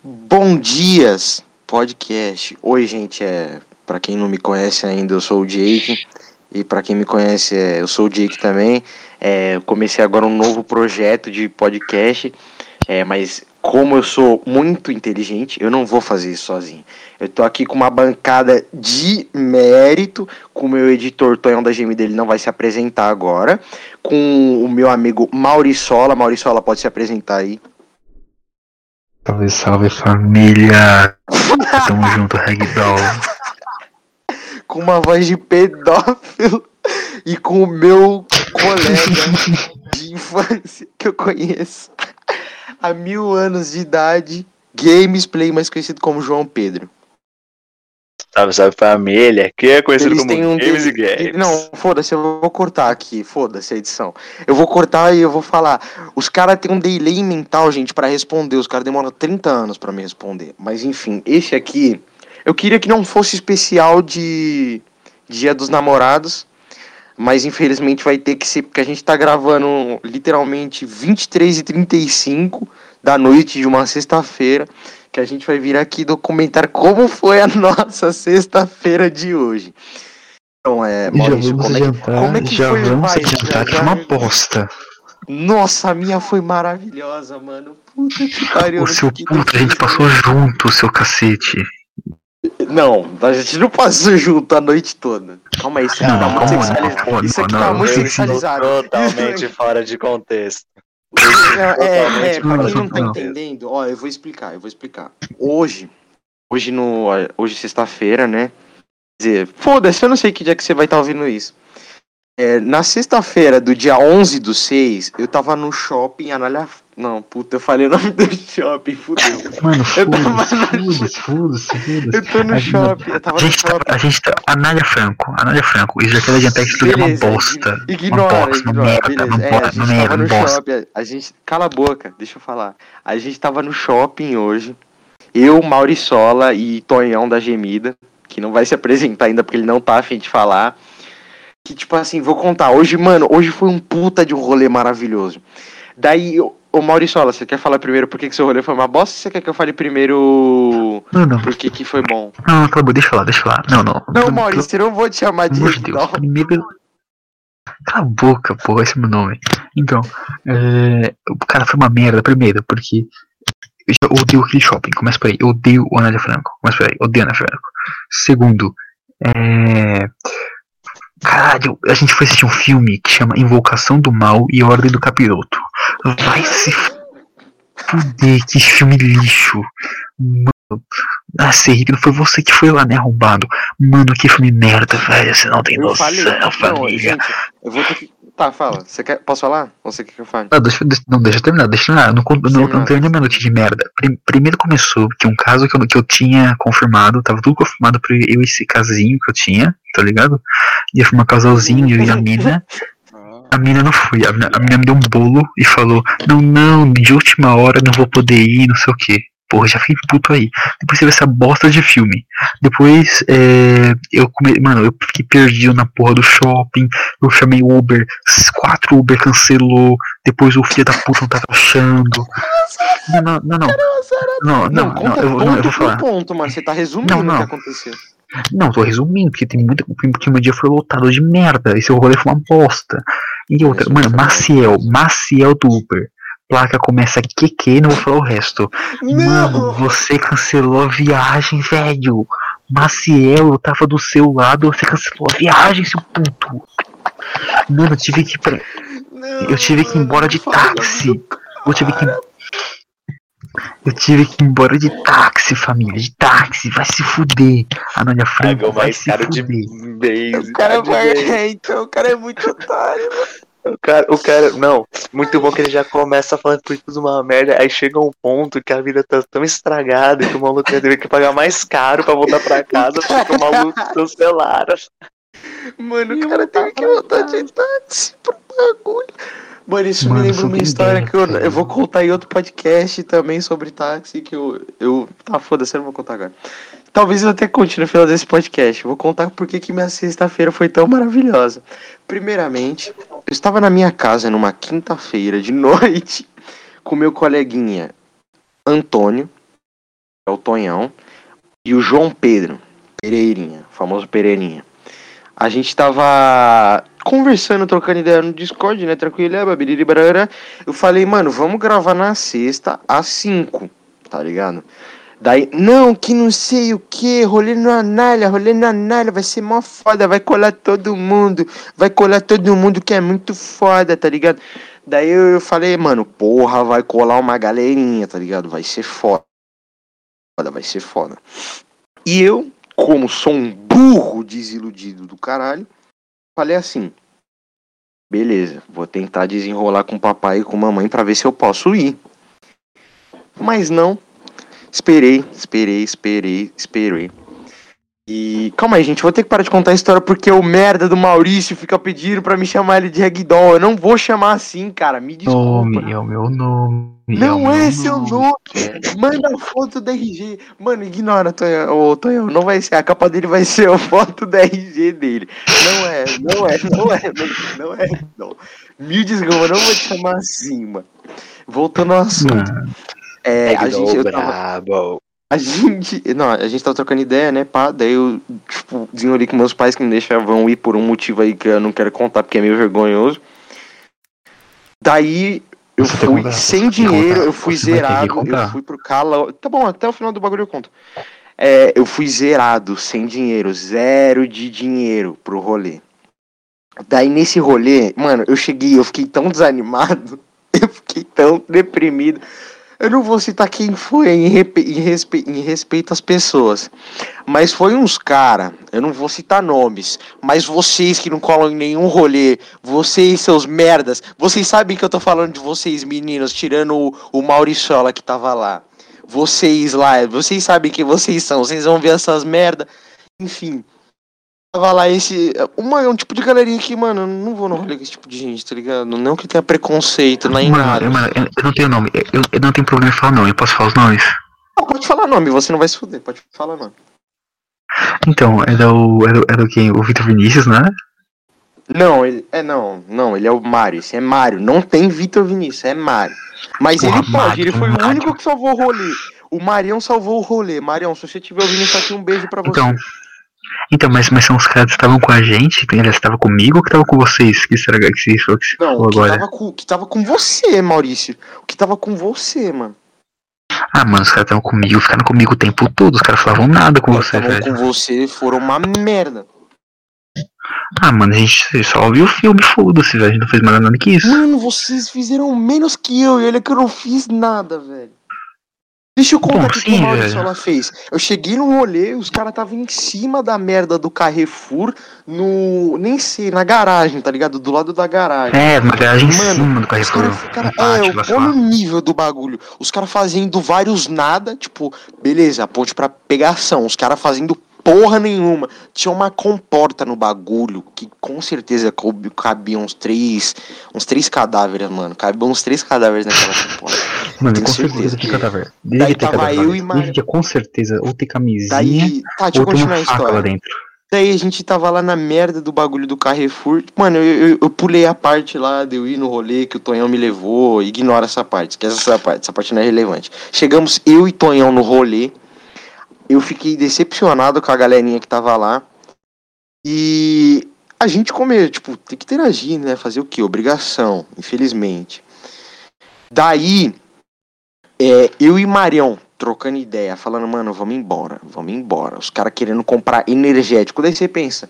Bom dias, podcast. Oi, gente, é para quem não me conhece ainda, eu sou o Jake. E para quem me conhece, é, eu sou o Jake também. É, comecei agora um novo projeto de podcast, é, mas como eu sou muito inteligente, eu não vou fazer isso sozinho. Eu tô aqui com uma bancada de mérito, com o meu editor Tonhão da GM dele não vai se apresentar agora, com o meu amigo Mauriçola. Mauriçola, pode se apresentar aí. Salve, salve família! Tamo junto, Ragdoll. Com uma voz de pedófilo e com o meu colega de infância que eu conheço há mil anos de idade, Gamesplay, mais conhecido como João Pedro. Salve, salve família, que é conhecido Eles como um Games e Games. Não, foda-se, eu vou cortar aqui, foda-se a edição. Eu vou cortar e eu vou falar. Os caras têm um delay mental, gente, pra responder. Os caras demoram 30 anos pra me responder. Mas enfim, esse aqui, eu queria que não fosse especial de Dia dos Namorados. Mas infelizmente vai ter que ser, porque a gente tá gravando literalmente 23 e 35 da noite de uma sexta-feira que a gente vai vir aqui documentar como foi a nossa sexta-feira de hoje. Então, é, Maurício, vamos como é como é que já foi? vamos adiantar que é uma bosta. Nossa, a minha foi maravilhosa, mano. Puta que pariu. O eu seu puto, a gente passou junto, seu cacete. Não, a gente não passou junto a noite toda. Calma aí, isso aqui Não, tá muito calma, sexualizado. Isso aqui não, tá muito isso- sexualizado. Totalmente fora de contexto. É, é, é, pra quem não tá entendendo, ó, eu vou explicar, eu vou explicar. Hoje, hoje no, hoje sexta-feira, né? Quer dizer, foda-se, eu não sei que dia que você vai estar ouvindo isso. É, na sexta-feira do dia 11 do 6, eu tava no shopping. Não, puta, eu falei o nome do shopping, fudeu. Mano, foda-se, foda-se, foda-se, Eu tô no A gente- shopping, eu tava A no gente, tá, shopping. a gente tá. Anália Franco, Anália Franco. Isso que isso tudo é uma bosta. Ignora, uma uma ignora, merda, beleza. uma, É, a uma gente merda, tava uma no bosta. shopping, a gente... Cala a boca, deixa eu falar. A gente tava no shopping hoje, eu, Mauriçola e Tonhão da Gemida, que não vai se apresentar ainda porque ele não tá afim de falar. Que, tipo assim, vou contar. Hoje, mano, hoje foi um puta de um rolê maravilhoso. Daí, eu- ô Mauriçola, você quer falar primeiro por que que seu rolê foi uma bosta ou você quer que eu fale primeiro Não, não, por que que foi bom? não, acabou, deixa eu falar, deixa eu falar. Não, não. Não, Pelo- Maurício, eu não vou te chamar de de Deus. não. Primeiro. Cala a boca, porra, esse é meu nome. Então, é... o cara foi uma merda, primeiro, porque eu já odeio aquele shopping. Começa por aí. Eu odeio o Anália Franco. Começa por aí. Odeio a Anália Franco. Segundo, é. Caralho, a gente foi assistir um filme que chama Invocação do Mal e Ordem do Capiroto. Vai se fuder, que filme lixo. Mano, ah, Henrique, não foi você que foi lá, né, arrombado? Mano, que filme merda, velho. Você não tem Eu noção, falei. Não, família. gente, eu vou ter que. Tá, fala. Você quer. Posso falar? Ou você quer que eu fale? Não, deixa, não, deixa eu terminar, deixa eu terminar. Não, con- não, Terminar. não terminei minha noite de merda. Prim- primeiro começou que um caso que eu, que eu tinha confirmado, tava tudo confirmado pra eu e esse casinho que eu tinha, tá ligado? Ia formar casalzinho, eu e a mina. A mina não foi, a mina, a mina me deu um bolo e falou: Não, não, de última hora não vou poder ir, não sei o que. Porra, já fiquei puto aí. Depois teve essa bosta de filme. Depois, é, eu come... mano, eu fiquei perdido na porra do shopping. Eu chamei Uber, quatro Uber cancelou. Depois o filho da puta não tava achando. Não, não, não, não. Não, não, não, conta eu, não, eu ponto vou falar. ponto, mano. Você tá resumindo Não, o não. que aconteceu. Não, tô resumindo, porque tem muita. Porque meu dia foi lotado de merda. Esse rolê foi uma bosta. E outra, mano, Maciel, Maciel do Uber. Placa começa QQ, não vou falar o resto. Mano, você cancelou a viagem, velho. Maciel, eu tava do seu lado, você cancelou a viagem, seu puto. Mano, eu tive que ir pra... eu tive que ir embora de táxi. Eu tive que eu tive que ir embora de táxi, família, de táxi, vai se fuder. A Nônia Franco vai mais se caro de fuder. base. O cara vai. É, então, o cara é muito otário. O cara, o cara, não, muito bom que ele já começa falando por tudo uma merda, aí chega um ponto que a vida tá tão estragada que o maluco ia ter que pagar mais caro pra voltar pra casa porque o maluco cancelaram. Mano, o cara teve que voltar de táxi pro bagulho. Mano, isso Mano, me lembra uma história que eu, eu vou contar em outro podcast também sobre táxi, que eu. eu tá, foda-se, eu não vou contar agora. Talvez eu até conte no final desse podcast. Vou contar por que que minha sexta-feira foi tão maravilhosa. Primeiramente, eu estava na minha casa numa quinta-feira de noite com meu coleguinha Antônio. é o Tonhão, e o João Pedro, Pereirinha, famoso Pereirinha. A gente tava conversando, trocando ideia no Discord, né? Tranquilo, é. Eu falei, mano, vamos gravar na sexta às 5, tá ligado? Daí, não, que não sei o que, rolê no Anália, rolê no Anália, vai ser mó foda, vai colar todo mundo, vai colar todo mundo que é muito foda, tá ligado? Daí eu falei, mano, porra, vai colar uma galerinha, tá ligado? Vai ser foda, vai ser foda. E eu, como sou um burro desiludido do caralho, falei assim, beleza, vou tentar desenrolar com o papai e com a mamãe pra ver se eu posso ir. Mas não, Esperei, esperei, esperei, esperei. E calma aí, gente, vou ter que parar de contar a história porque o merda do Maurício fica pedindo pra me chamar ele de Ragdoll. Eu não vou chamar assim, cara, me desculpa. Nome, é o meu nome. Não é, é seu nome. Manda foto da RG. Mano, ignora, Tonhão. Tonhão, não vai ser. A capa dele vai ser a foto da RG dele. Não é, não é, não é, não, não é, não. Mil desculpa, não vou te chamar assim, mano. Voltando ao assunto. Mano, É, a gente, eu tava, brabo. a gente, não, a gente tava trocando ideia, né, pá, daí eu, tipo, desenrolei com meus pais que me deixavam ir por um motivo aí que eu não quero contar porque é meio vergonhoso. Daí eu Você fui sem dinheiro, eu fui você zerado, eu fui pro cala. Tá bom, até o final do bagulho eu conto. É, eu fui zerado, sem dinheiro, zero de dinheiro pro rolê. Daí nesse rolê, mano, eu cheguei, eu fiquei tão desanimado, eu fiquei tão deprimido. Eu não vou citar quem foi em, em respe- em respeito às pessoas. Mas foi uns cara, eu não vou citar nomes, mas vocês que não colam em nenhum rolê, vocês, seus merdas, vocês sabem que eu tô falando de vocês, meninos, tirando o, o Mauriciola que tava lá. Vocês lá, vocês sabem quem vocês são, vocês vão ver essas merda. Enfim. Tava lá esse. Uma, um tipo de galerinha que, mano, eu não vou no rolê com esse tipo de gente, tá ligado? Não que tenha preconceito, nem mano, nada. mano, eu, não tenho nome. Eu, eu não tenho problema em falar nome. Eu posso falar os nomes? Não, pode falar nome, você não vai se fuder, pode falar nome. Então, era o. Era, o- era o quem? O Vitor Vinícius, né? Não, ele. É não, não, ele é o Mário. Esse é Mário. Não tem Vitor Vinícius, é Mário. Mas Porra, ele pode, Mário, ele foi o Mário. único que salvou o rolê. O Marião salvou o rolê. Marião, se você estiver ouvindo isso aqui, um beijo pra você. Então. Então, mas, mas são os caras que estavam com a gente? Eles estavam comigo ou que estavam com vocês? Que será que você falou que você não, falou que, agora? tava com, o que tava com você, Maurício. O que tava com você, mano. Ah, mano, os caras estavam comigo, ficaram comigo o tempo todo. Os caras falavam nada com você, velho. com você foram uma merda. Ah, mano, a gente só viu o filme, foda-se, velho. A gente não fez mais nada que isso. Mano, vocês fizeram menos que eu e olha que eu não fiz nada, velho. Deixa eu contar o que o Maurício velho. ela fez. Eu cheguei no rolê, os caras estavam em cima da merda do Carrefour, no. Nem sei, na garagem, tá ligado? Do lado da garagem. É, uma garagem em Mano, cima do Os Carrefour. um pátio É, eu lá. no nível do bagulho. Os caras fazendo vários nada, tipo, beleza, ponte pra pegação. Os caras fazendo porra nenhuma. Tinha uma comporta no bagulho que com certeza coube- cabia uns três. Uns três cadáveres, mano. Cabiam uns três cadáveres naquela comporta. Mano, tenho com certeza certeza tem que- cadáver. Daí Deve ter tava cadáver. eu e ter com certeza ou ter camisinha Daí. Tá, deixa eu ou tem continuar a uma faca lá história. dentro. Daí a gente tava lá na merda do bagulho do Carrefour. Mano, eu, eu, eu pulei a parte lá de eu ir no rolê que o Tonhão me levou. Ignora essa parte, esquece essa parte. Essa parte não é relevante. Chegamos eu e Tonhão no rolê. Eu fiquei decepcionado com a galerinha que tava lá. E a gente comer, tipo, tem que interagir, né? Fazer o quê? Obrigação, infelizmente. Daí, é, eu e Marião trocando ideia, falando, mano, vamos embora, vamos embora. Os caras querendo comprar energético. Daí você pensa,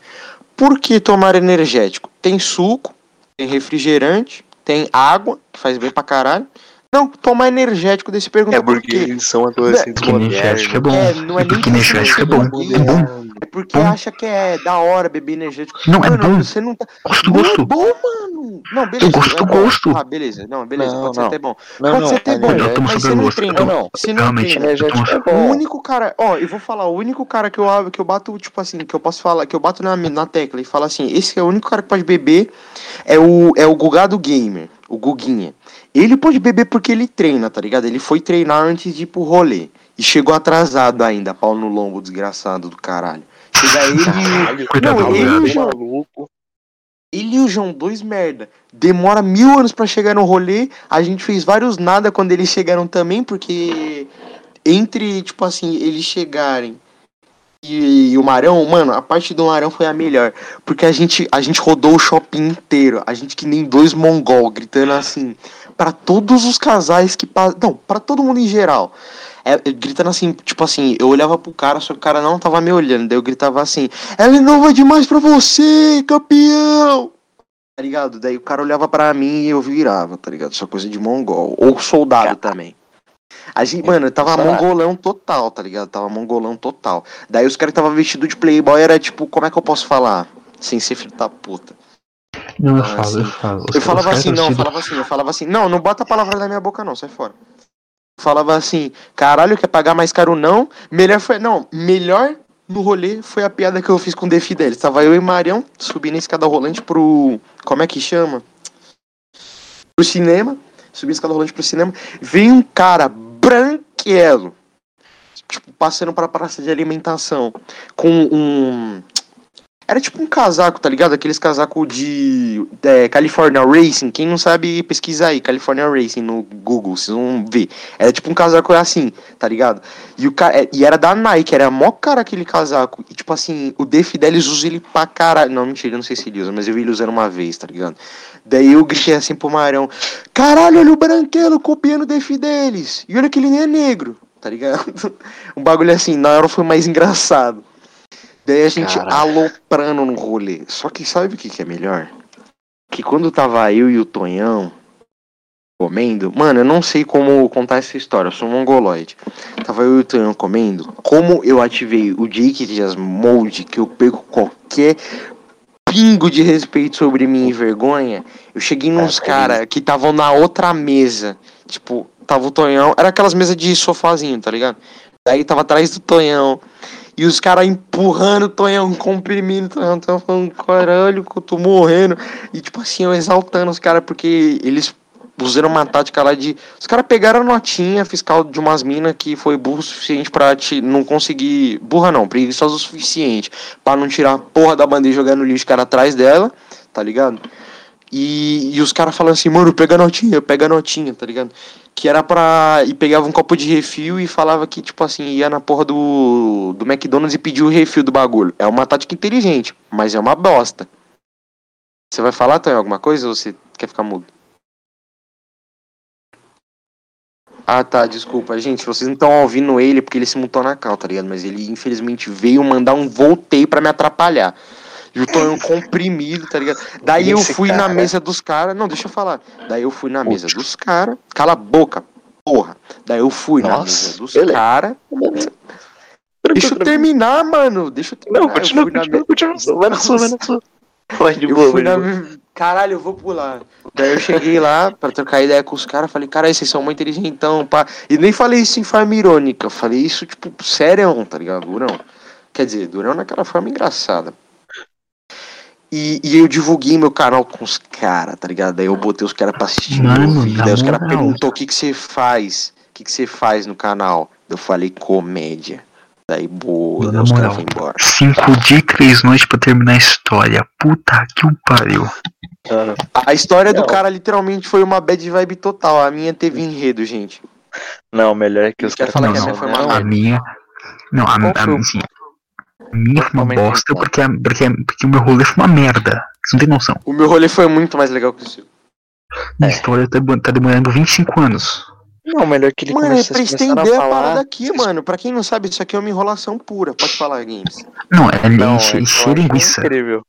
por que tomar energético? Tem suco, tem refrigerante, tem água, que faz bem pra caralho. Não, tomar energético, você pergunta É por porque quê. eles são adolescentes Porque energético é bom. É, não é nem porque que energético é bom. seja É bom. É porque Bom. acha que é da hora beber energético. Não, é Mano, bom. você não tá. Gosto, Não é gosto. bom, mano. Não, beleza. gosto, é bom. gosto. Ah, beleza. Não, beleza, Não, pode ser não. até bom. Não, pode não, ser até bom, eu tomo mas super você não gosto. treina. Eu não. Você não Realmente, treina. Energético é O bom. único cara, ó, eu vou falar, o único cara que eu, que eu bato, tipo assim, que eu posso falar, que eu bato na, na tecla e falo assim, esse é o único cara que pode beber, é o, é o Gugado Gamer, o Guguinha. Ele pode beber porque ele treina, tá ligado? Ele foi treinar antes de ir pro rolê. E chegou atrasado ainda, pau no lombo, desgraçado do caralho. Chega ele e o- Coitado Não, ele e o. João, maluco. ele e o João, dois merda. Demora mil anos pra chegar no rolê. A gente fez vários nada quando eles chegaram também, porque entre, tipo assim, eles chegarem e, e o Marão, mano, a parte do Marão foi a melhor. Porque a gente, a gente rodou o shopping inteiro. A gente que nem dois mongol, gritando assim. Para todos os casais que passam. Não, para todo mundo em geral. É, gritando assim, tipo assim, eu olhava pro cara, só que o cara não tava me olhando. Daí eu gritava assim: Ela é nova demais pra você, campeão! Tá ligado? Daí o cara olhava pra mim e eu virava, tá ligado? Só coisa de mongol. Ou soldado também. A gente, mano, tava mongolão total, tá ligado? Tava mongolão total. Daí os caras que tava vestido de playboy era tipo, como é que eu posso falar? Sem ser filho da puta. Não, eu falo, assim, eu falo. Eu falava assim, não, eu falava assim, eu falava assim, não, não bota a palavra na minha boca não, sai fora. Eu falava assim, caralho, quer pagar mais caro não? Melhor foi, não, melhor no rolê foi a piada que eu fiz com o Defi deles. Tava eu e Marião subindo a escada rolante pro, como é que chama? Pro cinema subi a escada rolante pro cinema, veio um cara branquelo, tipo, passando pra praça de alimentação, com um. Era tipo um casaco, tá ligado? Aqueles casacos de é, California Racing. Quem não sabe, pesquisa aí, California Racing no Google, vocês vão ver. Era tipo um casaco assim, tá ligado? E, o é, e era da Nike, era mó cara aquele casaco. E tipo assim, o Def deles usa ele pra caralho. Não, mentira, não sei se ele usa, mas eu vi ele usando uma vez, tá ligado? Daí eu gritei assim pro Marão: Caralho, olha o branquelo copiando o def deles. E olha que ele nem é negro, tá ligado? Um bagulho assim, na hora foi mais engraçado. Daí a gente Caralho. aloprando no rolê. Só que sabe o que, que é melhor? Que quando tava eu e o Tonhão comendo, mano, eu não sei como contar essa história, eu sou um mongoloide. Tava eu e o Tonhão comendo, como eu ativei o Jake Dias Mode, que eu pego qualquer pingo de respeito sobre mim e vergonha, eu cheguei nos é, caras que estavam na outra mesa. Tipo, tava o Tonhão. Era aquelas mesas de sofazinho, tá ligado? Daí tava atrás do Tonhão. E os caras empurrando o Tonhão, comprimindo o Tonhão. Tonhão falando, caralho, que eu tô morrendo. E tipo assim, eu exaltando os caras porque eles usaram uma tática lá de. Os caras pegaram a notinha fiscal de umas minas que foi burro o suficiente pra te não conseguir. Burra não, preguiçosa o suficiente pra não tirar a porra da bandeja e jogar no lixo cara atrás dela, tá ligado? E, e os caras falando assim, mano, pega a notinha, pega a notinha, tá ligado? Que era pra. E pegava um copo de refil e falava que, tipo assim, ia na porra do, do McDonald's e pediu o refil do bagulho. É uma tática inteligente, mas é uma bosta. Você vai falar, Tonho, alguma coisa ou você quer ficar mudo? Ah, tá, desculpa. Gente, vocês não estão ouvindo ele porque ele se mutou na cal, tá ligado? Mas ele, infelizmente, veio mandar um voltei para me atrapalhar. E o Tonhão comprimido, tá ligado? Daí eu fui cara... na mesa dos caras. Não, deixa eu falar. Daí eu fui na mesa dos caras. Cala a boca, porra. Daí eu fui Nossa, na mesa dos caras. Deixa eu terminar, mano. Deixa eu terminar. Não, continua, continua, continua. Vai na sua, vai na sua. Pode de boa, na... Caralho, eu vou pular. Daí eu cheguei lá pra trocar ideia com os caras, falei, cara, vocês são muito inteligentão, pá. E nem falei isso em forma irônica, eu falei isso, tipo, sério, tá ligado? Durão. Quer dizer, durão naquela forma engraçada. E, e eu divulguei meu canal com os caras, tá ligado? Daí eu botei os caras pra assistir Mano, meu vídeo. Daí os caras perguntou o que que você faz. O que que você faz no canal? Eu falei comédia. Daí boa, daí os caras foram embora. Cinco dias e três noites pra terminar a história. Puta que o pariu. A história do cara literalmente foi uma bad vibe total. A minha teve enredo, gente. Não, melhor é que os caras falam que a minha foi uma A minha. Não, a, a, a, assim, a minha foi uma bosta porque, porque, porque o meu rolê foi uma merda. Você não tem noção. O meu rolê foi muito mais legal que o seu. Minha é. história tá, tá demorando 25 anos. Não, melhor que ele mano, comece, é pra estender a, a parada aqui, mano. Pra quem não sabe, isso aqui é uma enrolação pura. Pode falar, Games. Não, é não, encher, encher linguiça. Incrível.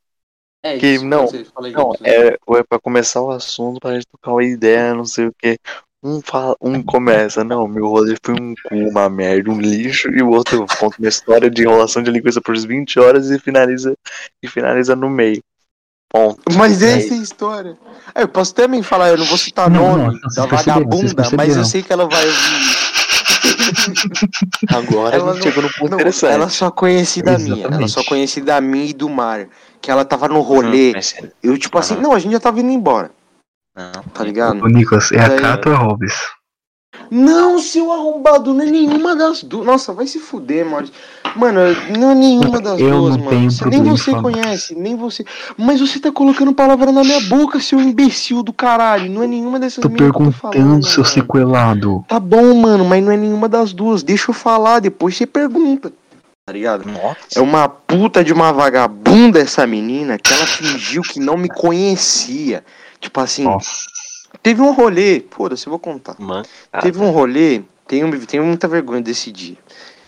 É que, isso, não, não é, é pra começar o assunto, pra gente tocar uma ideia, não sei o que. Um, fala, um começa, não, meu rolê foi um cu, uma merda, um lixo, e o outro conta uma história de enrolação de linguiça por 20 horas e finaliza, e finaliza no meio. Ponto. Mas é essa é a história. É, eu posso também falar, eu não vou citar não, nome não, da vagabunda, mas eu sei que ela vai ouvir. Agora ela a gente não, chegou no ponto não, interessante. Ela só conhecida minha, ela só conhecida minha e do Mar. Que ela tava no rolê. Hum, eu, tipo assim, não, a gente já tava indo embora. Não. Tá ligado? Ô, Nicolas, é a Cato ou a Hobbes? Não, seu arrombado, não é nenhuma das duas. Nossa, vai se fuder, Maurício. Mano, não é nenhuma das Eu duas, não mano. nem você falar. conhece, nem você. Mas você tá colocando palavra na minha boca, seu imbecil do caralho. Não é nenhuma dessas Tô meninas que eu tô perguntando, falando, seu mano. sequelado. Tá bom, mano, mas não é nenhuma das duas. Deixa eu falar, depois você pergunta. Tá ligado? É Nossa. uma puta de uma vagabunda essa menina que ela fingiu que não me conhecia. Tipo assim, Nossa. teve um rolê. Foda-se, eu vou contar. Mano. Teve um rolê, tenho, tenho muita vergonha desse dia.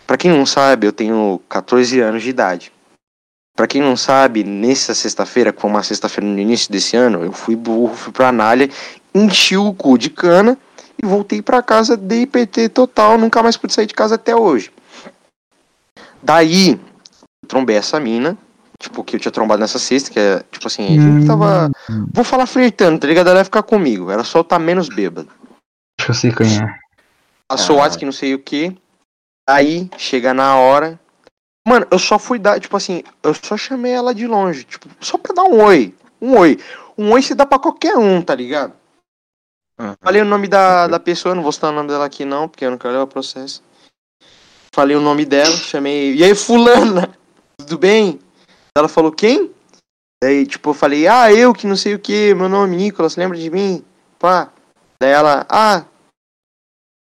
Pra quem não sabe, eu tenho 14 anos de idade. Pra quem não sabe, nessa sexta-feira, que foi uma sexta-feira no início desse ano, eu fui burro, fui pra Anália, enchi o cu de cana e voltei pra casa, dei PT total, nunca mais pude sair de casa até hoje. Daí, eu trombei essa mina, tipo, que eu tinha trombado nessa sexta, que é, tipo assim, a gente tava, vou falar flertando, tá ligado? Ela ia ficar comigo, era só eu tá menos bêbado. Acho que eu sei quem é. Passou o Ah. Que não sei o que. Aí, chega na hora. Mano, eu só fui dar, tipo assim, eu só chamei ela de longe, tipo, só pra dar um oi. Um oi. Um oi se dá pra qualquer um, tá ligado? Uhum. Falei o nome da, da pessoa, não vou citar o nome dela aqui não, porque eu não quero levar processo. Falei o nome dela, chamei. E aí, fulana, tudo bem? Ela falou, quem? Daí, tipo, eu falei, ah, eu que não sei o que, meu nome é Nicolas, lembra de mim? Pá. Daí ela, ah,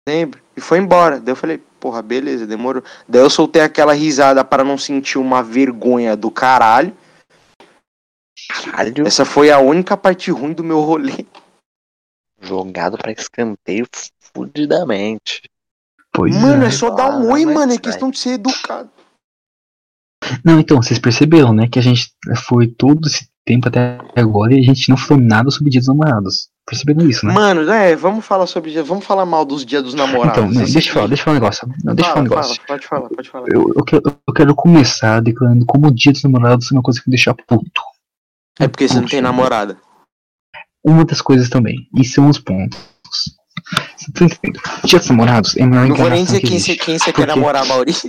lembro. E foi embora. Daí eu falei, porra, beleza, demorou. Daí eu soltei aquela risada para não sentir uma vergonha do caralho. Caralho. Essa foi a única parte ruim do meu rolê. Jogado pra escanteio fudidamente. Pois mano, é. é só dar um oi, mano. É questão de ser educado. Não, então, vocês perceberam, né? Que a gente foi todo esse tempo até agora e a gente não falou nada sobre Dia dos Namorados. Perceberam isso, né? Mano, é, vamos falar sobre. Vamos falar mal dos dias dos namorados. Então, não, Esse deixa eu falar, deixa eu falar um negócio. Não, deixa eu falar Fala, um negócio. fala, pode falar, pode falar. Eu, eu, quero, eu quero começar declarando como o Dia dos Namorados é uma coisa que me deixa puto. É porque você não tem namorada. Uma das coisas também. E são os pontos. Você tá entendendo? Dia dos Namorados é a maior Não vou nem dizer que quem você, quem você quer namorar, Maurício.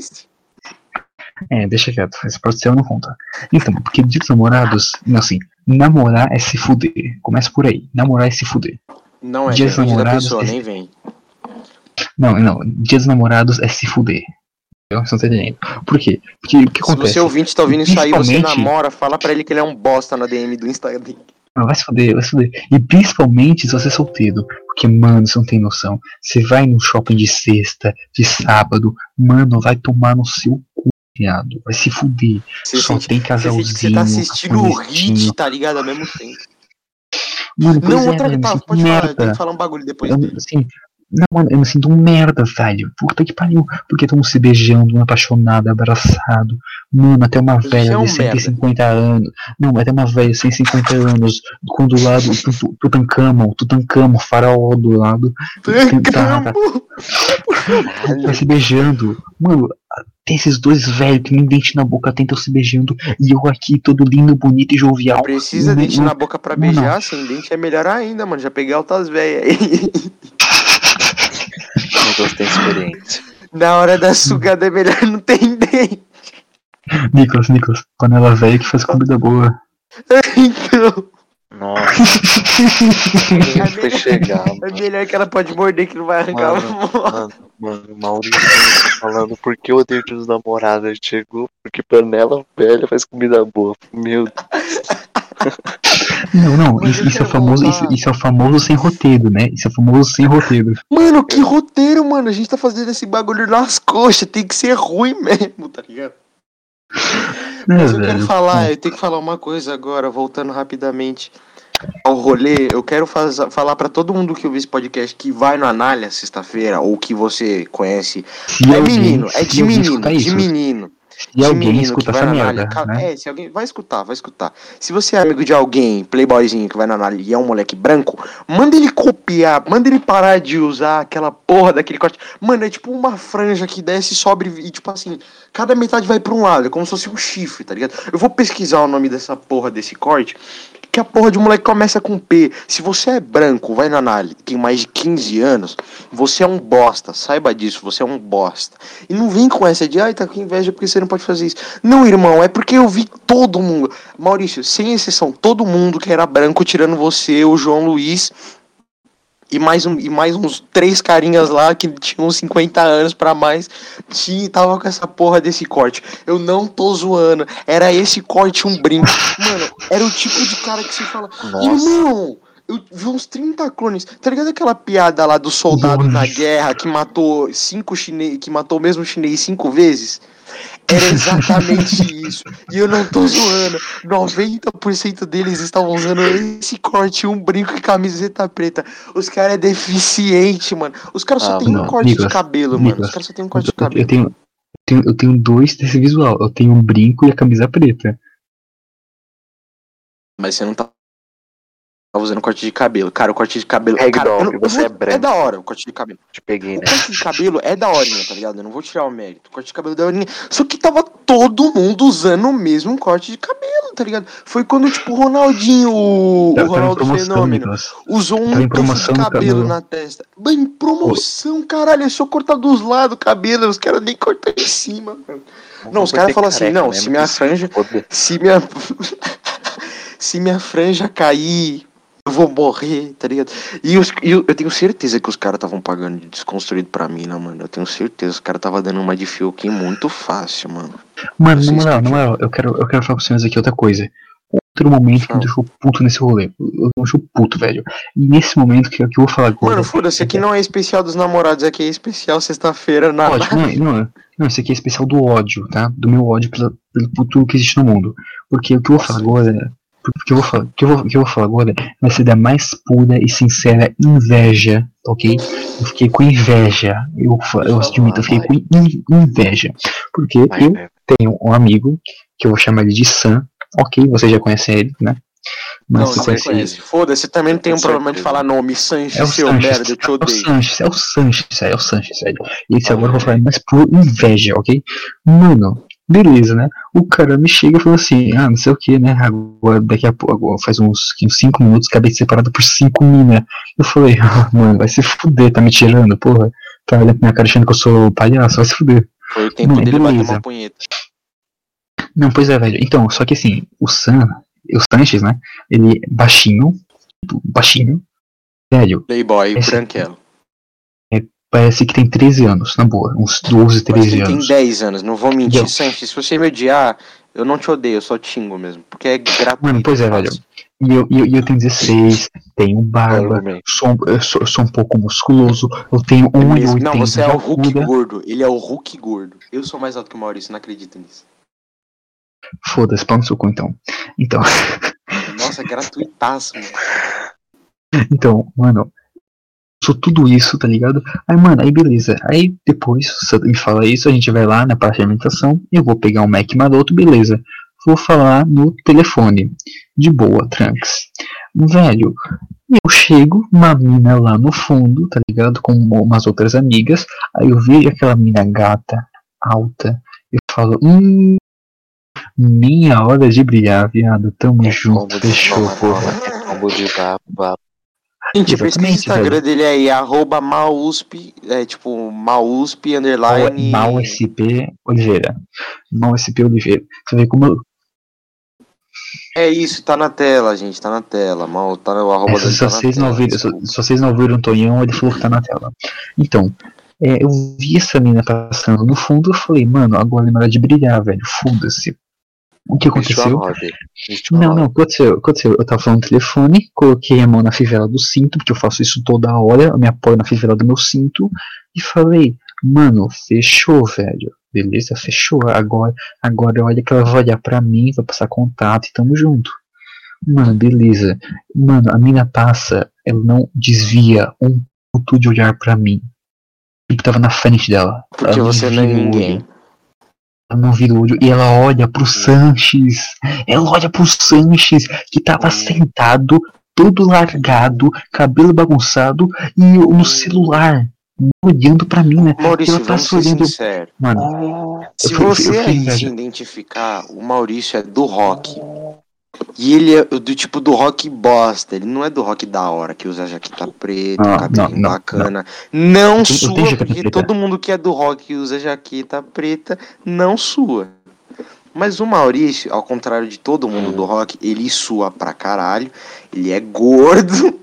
É, deixa quieto. Ser eu não conta. Então, porque Dia dos Namorados, não, assim, namorar é se fuder. Começa por aí. Namorar é se fuder. Não é, Dia dos depende da namorados, pessoa, esse- nem vem. Não, não. Dia dos Namorados é se fuder. Você não tá entendendo. Por quê? Porque o que Se acontece? você ouvinte tá ouvindo isso aí, você namora, fala pra ele que ele é um bosta na DM do Instagram. Não, vai se fuder, vai se fuder. E principalmente se você é solteiro. Porque, mano, você não tem noção. Você vai no shopping de sexta, de sábado, mano, vai tomar no seu viado. Vai se fuder. Só sente, tem casalzinho. você tá assistindo o hit, tá ligado? Ao mesmo tempo. Mano, Não, é, outra mano, tá, pode falar, eu tenho merda. que falar um bagulho depois. Eu, assim, não, mano, eu me sinto um merda, velho. Puta que pariu. Porque estamos se beijando, um apaixonado, abraçado. Mano, até uma Você velha é um de 150 anos. Não, até uma velha de 150 anos. Com do lado, Tutankhamon, Tutankhamon, faraó do lado. Vai se beijando. Mano, tem esses dois velhos que nem dente na boca tentam se beijando. E eu aqui, todo lindo, bonito e jovial. Precisa Não, dente não, na boca pra não, beijar, sem dente é melhor ainda, mano. Já peguei altas velhas aí. Nicolas tem experiência. Na hora da sugada é melhor não ter dente. Nicolas, Nicolas, panela velha que faz comida boa. Então, Nossa, foi chegar, é melhor que ela pode morder que não vai arrancar Mano. Mano, mano, o Maurício tá falando porque o odeio dos namorados Ele chegou, porque panela velha faz comida boa. Meu Deus. Não, não, isso, isso é famoso, isso, isso é o famoso sem roteiro, né? Isso é o famoso sem roteiro. Mano, que roteiro, mano. A gente tá fazendo esse bagulho nas coxas. Tem que ser ruim mesmo, tá ligado? Mas eu quero falar, eu tenho que falar uma coisa agora, voltando rapidamente ao rolê. Eu quero faz, falar pra todo mundo que ouve esse podcast que vai no Anália sexta-feira, ou que você conhece. Se É alguém- menino, é de menino, de isso, menino. Se de alguém menino escuta que vai essa na merda, Anália. Né? É, se alguém. Vai escutar, vai escutar. Se você é amigo de alguém, playboyzinho que vai na Anália e é um moleque branco, manda ele copiar, manda ele parar de usar aquela porra daquele corte. Mano, é tipo uma franja que desce, sobe e tipo assim, cada metade vai pra um lado, é como se fosse um chifre, tá ligado? Eu vou pesquisar o nome dessa porra desse corte. Que a porra de um moleque começa com P. Se você é branco, vai na análise, tem mais de 15 anos, você é um bosta. Saiba disso, você é um bosta. E não vem com essa de, ai, tá com inveja porque você não pode fazer isso. Não, irmão, é porque eu vi todo mundo. Maurício, sem exceção, todo mundo que era branco, tirando você, o João Luiz e mais, um, e mais uns três carinhas lá que tinham 50 anos pra mais, tinha, tava com essa porra desse corte. Eu não tô zoando, era esse corte um brinco. Mano, era o tipo de cara que se fala, irmão, eu vi uns 30 clones. Tá ligado aquela piada lá do soldado na Nossa. guerra que matou cinco chinês, que matou o mesmo chinês cinco vezes? Era exatamente isso. E eu não tô zoando. 90% deles estavam usando esse corte, um brinco e camiseta preta. Os caras é deficiente, mano. Os caras só Ah, tem um não, corte Nicolas, de cabelo, mano. Os Nicolas, caras só tem um corte de Eu, eu cabelo. tenho, eu tenho, eu tenho dois desse visual. Eu tenho um brinco e a camisa preta. Mas você não tá tá usando corte de cabelo. Cara, o corte de cabelo. Ragdoll, cara, eu não- você eu é branco. É da hora o corte de cabelo. Te peguei, O né? corte de cabelo é da horinha, tá ligado? Eu não vou tirar o mérito. O corte de cabelo é da horinha. Só que tava todo mundo usando o mesmo corte de cabelo, tá ligado? Foi quando, tipo, o Ronaldinho, o, o Tava- tava em Ronaldo Fenômeno, usou um Tava promoção de cabelo cabelo. na testa. Mano, em promoção, caralho. É só cortar dos lados o cabelo. Os caras nem cortam em cima, mano. Não, os caras falam assim, não, se minha franja-. Se minha. se minha franja cair, vou morrer, tá ligado? E, os, e eu, eu tenho certeza que os caras estavam pagando de desconstruído pra mim, né, mano? Eu tenho certeza. Os caras estavam dando uma de Fiuk muito fácil, mano. Mano, na moral, na moral, eu quero, eu quero falar pra vocês aqui outra coisa. Outro momento que me deixou puto nesse rolê. Eu me deixou puto, velho. E nesse momento que, que eu vou falar agora. Mano, foda-se, aqui não é especial dos namorados, aqui é especial sexta-feira na. Ódio, não, não, não, isso aqui é especial do ódio, tá? Do meu ódio pela, pelo tudo que existe no mundo. Porque o que eu vou falar agora. Porque eu vou falar, o que eu vou, que eu vou falar agora vai ser da mais pura e sincera inveja, ok? Eu fiquei com inveja. Eu, eu admito, eu fiquei com in- inveja. Porque eu tenho um amigo, que eu vou chamar ele de Sam, ok? Você já conhece ele, né? Não, Mas você não conhece conhece. Foda-se, você também não tem um problema de falar nome. Sanches, É o seu Sanches, merda, eu te é o odeio. Sanches, é o Sanches, é o Sanches, velho. E esse Ah, agora eu vou falar mais por inveja, ok? Mano, beleza, né? O cara me chega e fala assim, ah, não sei o que, né? Agora, daqui a pouco, agora faz uns, uns 5 minutos, acabei de separado por 5 mina. Eu falei, ah, mano, vai se fuder, tá me tirando, porra. Tá olhando pra minha cara achando que eu sou palhaço, vai se fuder. Foi o tempo Não, dele bater beleza. uma punheta. Não, pois é, velho. Então, só que assim, o Sam, o Sanches, né? Ele é baixinho, baixinho, velho. Playboy, Esse- branquelo. Parece que tem 13 anos, na boa. Uns 12, Mas 13 ele tem anos. 10 anos, não vou mentir. Deu. Sanches, se você me odiar, eu não te odeio, eu só te xingo mesmo. Porque é gratuito. Mano, pois é, velho. E eu, eu, eu tenho 16, tenho barba, sou, eu, sou, eu sou um pouco musculoso, eu tenho É mesmo. 1,80 Não, você é o Hulk altura. gordo. Ele é o Hulk gordo. Eu sou mais alto que o Maurício, não acredito nisso. Foda-se, pau no seu cu, então. Então, Nossa, é gratuitaço, mano. então, mano, sou tudo isso, tá ligado? Aí, mano, aí beleza. Aí depois, você me fala isso, a gente vai lá na parte de alimentação, eu vou pegar um Mac maroto, beleza. Vou falar no telefone. De boa, tranks. Velho, eu chego, uma mina lá no fundo, tá ligado? Com umas outras amigas. Aí eu vejo aquela mina gata, alta. Eu falo, hum. Minha hora de brilhar, viado. Tamo É junto, fechou, porra. É combo de baba. Gente, pesquisa o Instagram velho. dele aí, arroba mausp, é tipo, mausp, underline... Mal SP Oliveira. Mal SP Oliveira. Você vê como. É isso, tá na tela, gente, tá na tela. Mal, tá no arroba É, se, dele, se tá vocês não tela, ouviram, se, desculpa. se vocês não ouviram o Tonhão, ele falou que tá na tela. Então, é, eu vi essa mina passando no fundo, eu falei, mano, agora é hora de brilhar, velho. Foda-se. O que aconteceu? Não, não, aconteceu, aconteceu. Eu tava falando no telefone, coloquei a mão na fivela do cinto, porque eu faço isso toda hora, eu me apoio na fivela do meu cinto, e falei, mano, fechou, velho. Beleza, fechou. Agora, agora olha que ela vai olhar pra mim, vai passar contato e tamo junto. Mano, beleza. Mano, a mina passa, ela não desvia um ponto de olhar pra mim. Tipo, tava na frente dela. Porque você não é ninguém. Olho. Ela não vira o olho e ela olha pro Sanches. Ela olha pro Sanches, que tava sentado, todo largado, cabelo bagunçado e no celular, olhando pra mim, né? Maurício, ela olhando. sinceros. Mano, Se Eu fui- você fui se identificar, o Maurício é do rock. E ele é do tipo do rock bosta. Ele não é do rock da hora, que usa jaqueta preta, Não, cabelinho não, não, bacana. Não, eu sua, porque preta. todo mundo que é do rock e usa jaqueta preta não sua. Mas o Maurício, ao contrário de todo mundo do rock, ele sua pra caralho. Ele é gordo.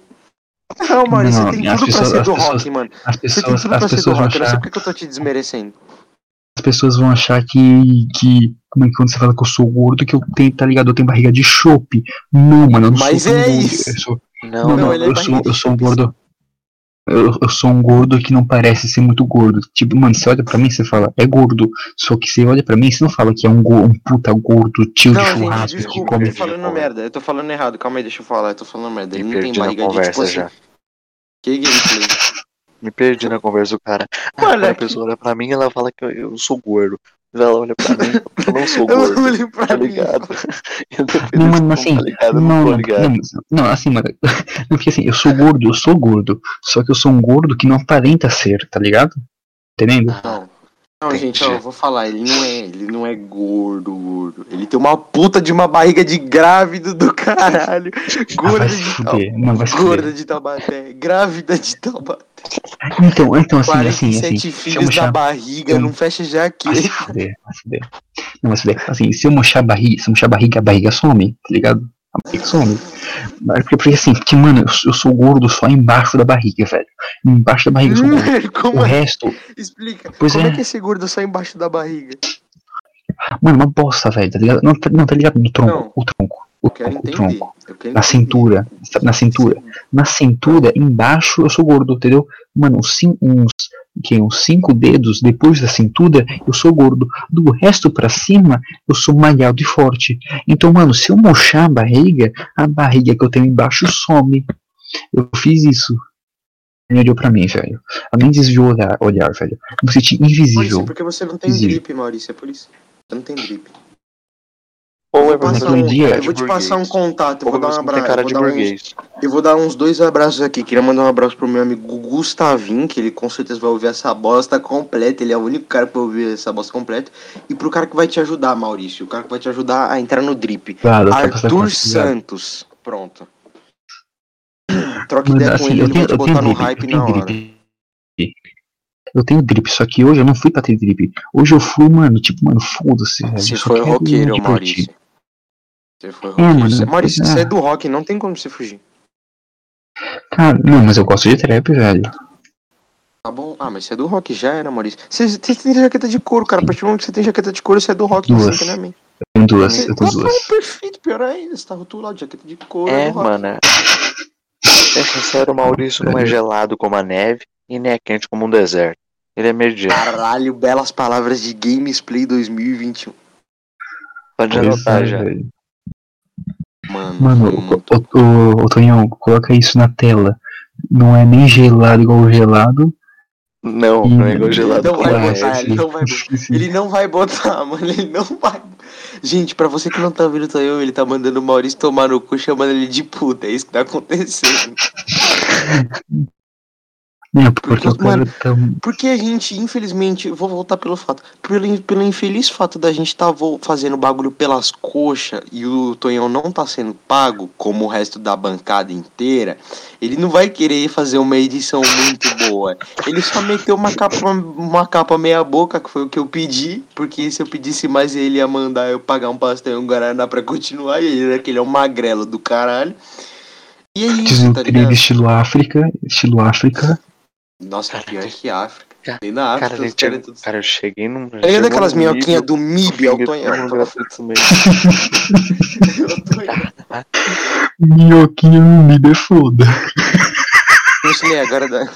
Não, Maurício, Não, você tem tudo pra pessoas- ser do pessoas- rock, mano. As Você tem pessoas, tudo pra ser do pessoas rock. Eu não sei achar, por que que eu tô te desmerecendo. As pessoas vão achar que, que como é que quando você fala que eu sou gordo, que eu tenho, tá ligado? Eu tenho barriga de chope. Não, mano, eu não Mas sou é gordo. isso. Eu sou, Não, não, não, é eu barriga sou, eu sou um gordo. Eu, eu sou um gordo que não parece ser muito gordo. Tipo, mano, você olha pra mim você fala, é gordo. Só que você olha pra mim você não fala que é um, go- um puta gordo, tio Não, de gente, churrasco que desculpa, eu come. tô falando merda. Eu tô falando errado. Calma aí, deixa eu falar. Eu tô falando merda. Ele não tem barriga de tipo assim. já. Que gameplay? Me perdi na conversa do cara. Ah, Mano, quando a é pessoa olha pra mim, ela fala que eu, eu sou gordo. Mas ela olha pra mim, eu não sou Eu gordo. olho pra Tá mim. ligado? Não, mano, não assim, tá ligado? não, não ligado. não, assim, mano, porque assim, eu sou gordo, eu sou gordo, só que eu sou um gordo que não aparenta ser, tá ligado? Entendendo? Não. Não, Entendi. gente, ó, eu vou falar, ele não é, ele não é gordo, gordo. Ele tem uma puta de uma barriga de grávido do caralho. Ah, Gorda vai se de fuder, não vai se Gorda de Taubaté, grávida de Taubaté. Então, então assim, assim, 47 assim, eu filhos murchar, na barriga, eu- não fecha já aqui. vai se fuder, vai se fuder. Não, vai se fuder. Assim, se eu murchar a barriga, se eu murchar a barriga, a barriga some, tá ligado? A barriga some. Porque, porque assim, porque, mano, eu, sou- eu sou gordo só embaixo da barriga, velho. Embaixo da barriga eu sou gordo. O Como é? resto, Explica. Pois Como é. é. que esse gordo só embaixo da barriga? mano, uma bosta, velho, tá ligado? Não, tá, não, tá ligado? Do tronco, Não. o tronco. O quero tronco, o tronco. Na cintura, na cintura. Na cintura, embaixo, eu sou gordo, entendeu? Mano, uns, que, uns cinco dedos depois da cintura, eu sou gordo. Do resto pra cima, eu sou malhado e forte. Então, mano, se eu murchar a barriga, a barriga que eu tenho embaixo some. Eu fiz isso. Ele olhou pra mim, velho. Ela nem desviou o olhar, olhar velho. Eu me senti invisível. Maurício, porque você não tem Invisível. drip, Maurício, é por isso. Você não tem drip. Ou Eu vou passar um- dia- eu vou te passar um contato, eu Ou vou dar um abraço. cara eu de vou dar uns-. Eu vou dar uns dois abraços aqui. Queria mandar um abraço pro meu amigo Gustavinho, que ele com certeza vai ouvir essa bosta completa. Ele é o único cara que vai ouvir essa bosta completa. E pro cara que vai te ajudar, Maurício. O cara que vai te ajudar a entrar no drip. Claro, Arthur? Santos. Pronto. Troca ideia com assim, ele, eu ele tenho, vai te botar no drip, hype na hora. drip. Eu tenho drip, só que hoje eu não fui pra ter drip. Hoje eu fui, mano, tipo, mano, foda-se. Você foi roqueiro. Maurício. Você foi É, mano, Você- Maurício, é. você é do rock, não tem como você fugir. Cara, não, mas eu gosto de trap, velho. Tá bom? Ah, mas você é do rock, já era, Maurício. Você, você tem jaqueta de couro, cara. A partir do momento que você tem jaqueta de couro, você é do rock, Duas. instantaneamente. Eu tenho duas, Você- eu tenho Ah, duas. pô, perfeito, pior ainda. Você tá rotulado de jaqueta de couro. É, rock. mano. é. É sincero, o Maurício não é gelado como a neve e nem é quente como um deserto. Ele é mediano. Caralho, belas palavras de Gamesplay 2021. Pode anotar é, já. velho. Mano, Mano, o, muito... o, o, o Tonhão, coloca isso na tela. Não é nem gelado igual gelado. Não, não é igual gelado Não vai botar, ele não vai botar. Ele não vai botar, mano. Ele não vai. Gente, pra você que não tá vendo o Tonhão, ele tá mandando o Maurício tomar no cu, chamando ele de puta. É isso que tá acontecendo. É, porque Porque, mano, tá. Porque a gente, infelizmente, vou voltar pelo fato. Pelo, pelo infeliz fato da gente tá fazendo bagulho pelas coxas e o Tonhão não tá sendo pago, como o resto da bancada inteira, ele não vai querer fazer uma edição muito boa. Ele só meteu uma capa, uma capa meia boca, que foi o que eu pedi, porque se eu pedisse mais ele ia mandar eu pagar um pastel e um guaraná pra continuar, e ele, que ele é um magrelo do caralho. E é isso, tá ligado? estilo África. Estilo África. Nossa, pior que África. Cara, Nem na África, Cara, os gente, caras eu, tudo cara, eu cheguei num. Tá ligado chegou aquelas num minhoquinhas do MIB eu gratuito mesmo. Minhoquinha no milho é foda. Continue agora da.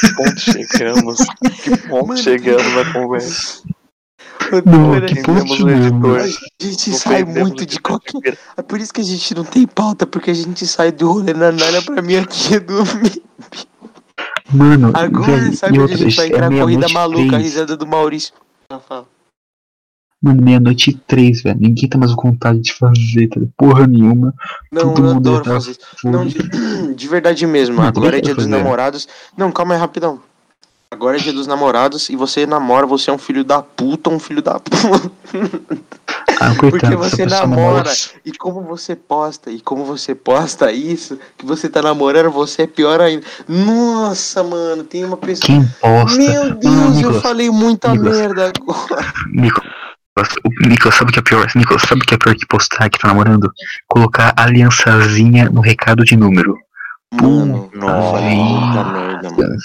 Que ponto chegamos? Que ponto Mano, chegamos na conversa? Não, que mesmo. a gente Não sai muito de qualquer. É por isso que a gente não tem pauta, porque a gente sai do rolê na nalha pra mim aqui do MIB. Mano, Agora velho, sabe onde a gente vai é entrar a corrida maluca, a risada do Maurício. Fala. Mano, meia-noite e três, velho. Ninguém tem mais vontade de fazer, tá? Porra nenhuma. Não, Todo eu mundo adoro tá fazer isso. Não, de, de verdade mesmo. Não, Agora é deixa dia dos namorados. Não, calma aí, rapidão. Agora é dia dos namorados e você namora, você é um filho da puta, um filho da puta. Ah, Porque coitado, você essa pessoa namora namora- e como você posta, e como você posta isso, que você tá namorando, você é pior ainda. Nossa, mano, tem uma pessoa. Quem posta? Meu Deus, Não, eu Nicolas, falei muita Nicolas. merda agora. Nico- O Nicolas, sabe o que é pior? Nicolas, sabe o que é pior que postar que tá namorando? Colocar aliançazinha no recado de número. Mano, Puta eu falei muita merda, mano.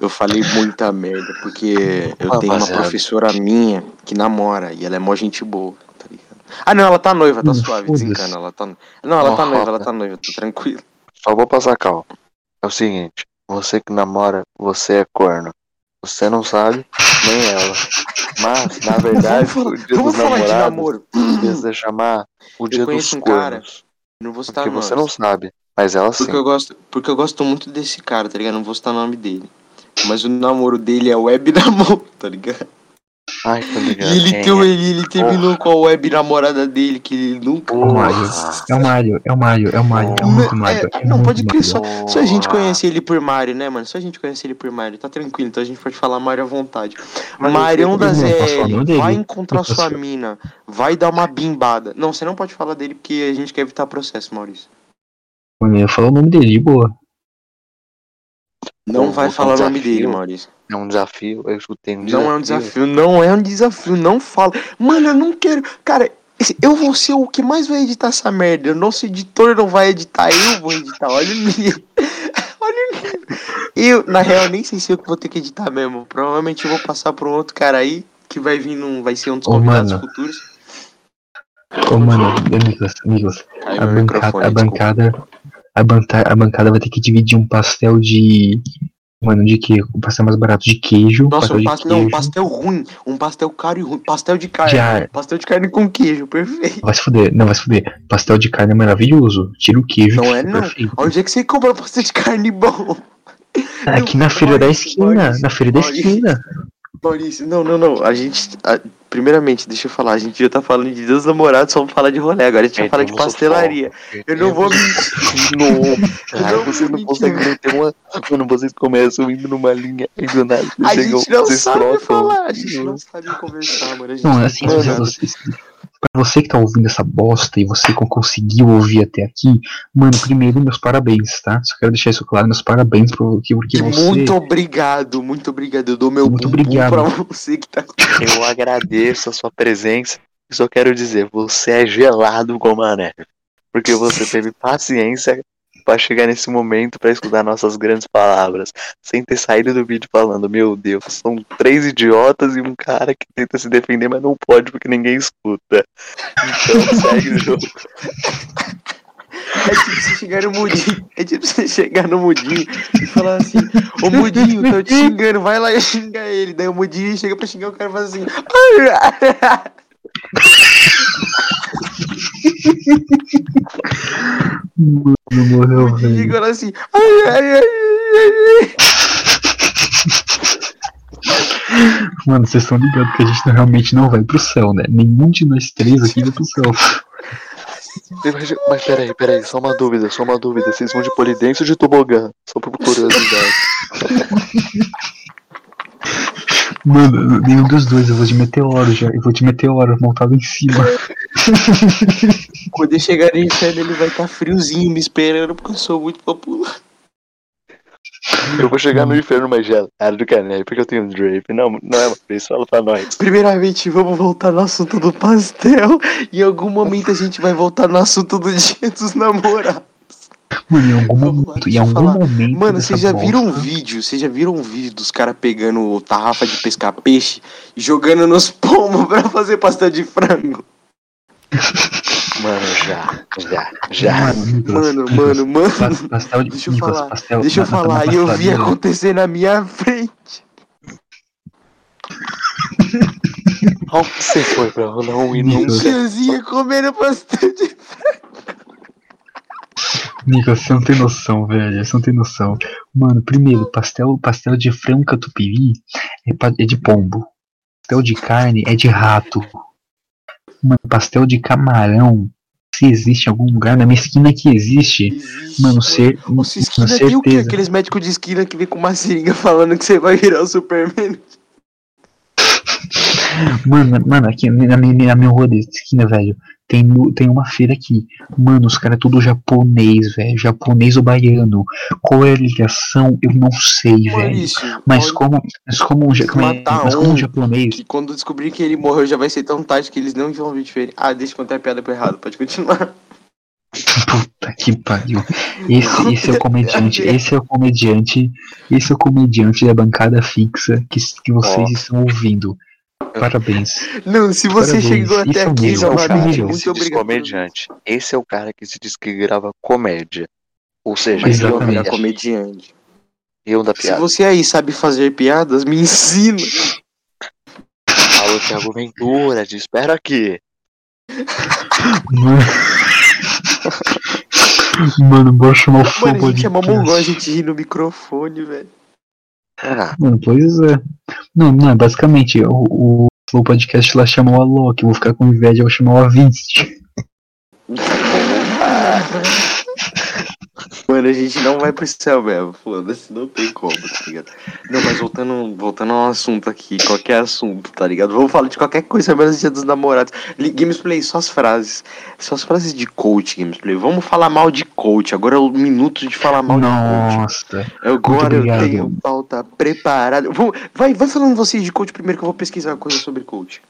Eu falei muita merda, porque eu tenho uma Rapaziada. professora minha que namora e ela é mó gente boa, tá ligado? Ah, não, ela tá noiva, tá Mano, suave, foda-se. desencana, ela tá. Não, ela tá noiva, ela tá noiva, tô tranquilo. Só vou passar calma. É o seguinte, você que namora, você é corno. Você não sabe, nem ela. Mas, na verdade, o dia Vamos dos falar de namorados namoro. devia chamar o dia dos conheço um cara, cornos. Não vou citar Porque nomes. você não sabe, mas ela sim. Porque eu gosto, porque eu gosto muito desse cara, tá ligado? Não vou citar o nome dele. Mas o namoro dele é web namoro, tá ligado? Ai, tô ligado. E ele, tem, é. ele, ele terminou com a web namorada dele, que ele nunca. É o Mário. Porra. É o Mário, é o Mário, é o Mário, é muito Não, Mário. é, é não, muito pode crer, só, só a gente conhece ele por Mário, né, mano? Só a gente conhece ele por Mário, tá tranquilo, então a gente pode falar Mário à vontade. Mas Marião da ZL, vai encontrar sua mina, vai dar uma bimbada. Não, você não pode falar dele porque a gente quer evitar processo, Maurício. Mano, eu ia falar o nome dele, de boa. Não Bom, vai falar o nome dele. Maurício. É um desafio, eu escutei um desafio. Não é um desafio, não é um desafio, não fala. Mano, eu não quero. Cara, eu vou ser o que mais vai editar essa merda. O nosso editor não vai editar, eu vou editar. Olha o nível. Olha o nível. Eu, na real, nem sei se eu que vou ter que editar mesmo. Provavelmente eu vou passar pra um outro cara aí que vai vir num. Vai ser um dos Ô, convidados mano. futuros. Ô, mano, Nicolas, Nicolas, Caiu a bancada, a desculpa. bancada, a, a bancada vai ter que dividir um pastel de. Mano, de que? Um pastel mais barato de queijo. Nossa, pastel um pastel, não, um queijo. pastel ruim. Um pastel caro e ruim. Pastel de carne. De ar. Pastel de carne com queijo, perfeito. Vai se fuder, não vai se fuder. Pastel de carne é maravilhoso. Tira o queijo. Não é, não. perfeito. Onde é que você compra pastel de carne bom? Aqui Não, na feira da esquina. Maurício, Na feira da Maurício. esquina. Maurício, não, não, não. A gente. a- primeiramente, deixa eu falar, a gente já tá falando de Deus namorados, só vamos falar de rolê. Agora a gente vai falar de Perdemos o pastelaria. Eu não vou mentir. Cara, não vocês não conseguem meter uma. Mano, vocês começam indo numa linha e do nada A chegam, gente não sabe trocam. falar, a gente não sabe conversar, mano. A gente Não, assim, sabe nada. você, pra você que tá ouvindo essa bosta e você que conseguiu ouvir até aqui, mano, primeiro, meus parabéns, tá? Só quero deixar isso claro, meus parabéns porque, porque E você. muito obrigado, muito obrigado. Eu dou meu Muito obrigado. pra você que tá. Eu agradeço a sua presença e só quero dizer, você é gelado como a neve. Porque você teve paciência pra chegar nesse momento pra escutar nossas grandes palavras, sem ter saído do vídeo falando, meu Deus, são três idiotas e um cara que tenta se defender, mas não pode porque ninguém escuta. Então segue o jogo. É tipo você chegar no mudinho. É tipo você chegar no mudinho e falar assim: Ô mudinho, tô te xingando, vai lá e xinga ele. Daí o mudinho chega pra xingar o cara e fala assim. Mano, O morreu, velho. fala assim. Ai, ai, ai, ai, ai. Mano, vocês estão ligados que a gente não- realmente não vai pro céu, né? Nenhum de nós três aqui vai pro céu. Mas, mas peraí, peraí, só uma dúvida, só uma dúvida. Vocês vão de polidense ou de tobogã? Só por curiosidade. Mano, nenhum dos dois, eu vou de meteoro já. Eu vou de meteoro montado em cima. Quando eu chegar no inferno, ele vai estar friozinho me esperando porque eu sou muito popular. Eu vou chegar no inferno mais gelado do que a neve, porque eu tenho um drape. Não, não é isso, fala pra nós. Primeiramente, vamos voltar no assunto do pastel. Em algum momento a gente vai voltar no assunto do dia dos namorados. Mano, em algum momento, em algum falar. momento. Mano, vocês já viram um bosta- vídeo? Vocês já viram um vídeo dos caras pegando tarrafa de pescar peixe e jogando nos pomos pra fazer pastel de frango? Mano, já, já, já. Mano, Mano, mano, mano. pas- Pastel de Deixa eu falar, pastel, Deixa eu falar, e eu vi acontecer na minha frente. Onde você foi pra não ir Nicolas. nunca? Tiazinha comendo pastel de Nicolas, você não tem noção, velho. Você não tem noção. Mano, primeiro, pastel, pastel de frango catupiry é, é de pombo. Pastel de carne é de rato. Mano, pastel de camarão. Se existe em algum lugar, na minha esquina que existe. Existe. Mano, ser, sua esquina tem o quê? Aqueles médicos de esquina que vem com uma seringa falando que você vai virar o Superman. Mano, mano, aqui na minha, na minha rua de esquina, velho, tem, tem uma feira aqui. Mano, os caras é tudo japonês, velho. Japonês ou baiano. Qual é a ligação? Eu não sei, velho. Mas como, mas como um, ja- Tem que matar mas como um. japonês. que quando descobrir que ele morreu já vai ser tão tarde que eles não vão ver diferente. Ah, deixa eu contar a piada pro errado, pode continuar. Puta que pariu. Esse, esse é o comediante. Esse é o comediante. Esse é o comediante da bancada fixa que, que vocês Ó. estão ouvindo. Parabéns. Não, se você Parabéns, chegou isso até é aqui, Esse é é muito se diz obrigado. comediante. Esse é o cara que se diz que grava comédia. Ou seja, Mas Exatamente. era comediante. eu da Se piada. você aí sabe fazer piadas, me ensina. Alô, Thiago Ventura, te espero aqui. Mano, Mano, bora chamar o Mano, a gente é mongol, a gente ri no microfone, velho. Ah, pois é. Não, não, basicamente, o, o Flow Podcast lá chama o Alok, eu vou ficar com inveja, eu vou chamar o Avist. Mano, a gente não vai pro céu mesmo, foda-se, não tem como, tá ligado? Não, mas voltando, voltando ao assunto aqui, qualquer assunto, tá ligado? Vamos falar de qualquer coisa menos dia dos namorados. Gamesplay, só as frases. Só as frases de coach, Gamesplay. Vamos falar mal de coach. Agora é o minuto de falar mal de coach. Nossa. Agora eu tenho pauta preparada. Vai, vai falando vocês de coach primeiro que eu vou pesquisar coisa sobre coach.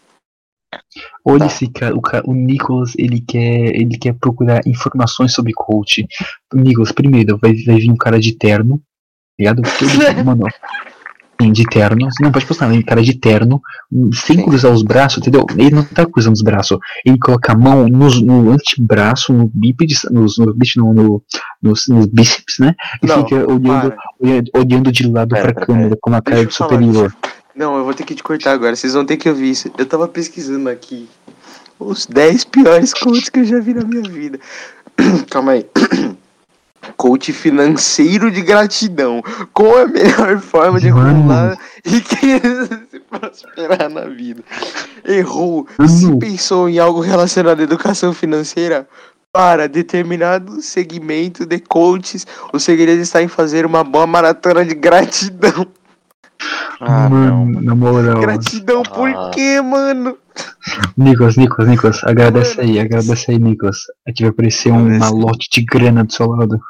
Olha Tá. esse cara, o, cara, o Nicolas, ele quer, ele quer procurar informações sobre coach. Nicolas, primeiro, vai, vai vir um cara de terno, tá ligado? Todo, mano, de terno, não pode postar, um cara de terno, um, sem cruzar os braços, entendeu? Ele não tá cruzando os braços, ele coloca a mão nos, no antebraço, no bíceps, nos, no, bíceps, não, no, nos, nos bíceps, né? E Não, fica olhando, para. olhando, olhando de lado Pera, pra pera, câmera, com uma cara superior. Não, eu vou ter que te cortar agora. Vocês vão ter que ouvir isso. Eu tava pesquisando aqui os 10 piores coaches que eu já vi na minha vida. Calma aí. Coach financeiro de gratidão. Qual é a melhor forma de acumular riqueza e prosperar na vida? Errou. Se pensou em algo relacionado à educação financeira, para determinado segmento de coaches, o segredo está em fazer uma boa maratona de gratidão. Ah não. Mano, na moral. Gratidão por Ah. quê, mano? Nicolas, Nicolas, Nicolas, agradece aí, agradece aí, Nicolas. Aqui vai aparecer um Agradece. malote de grana do seu lado.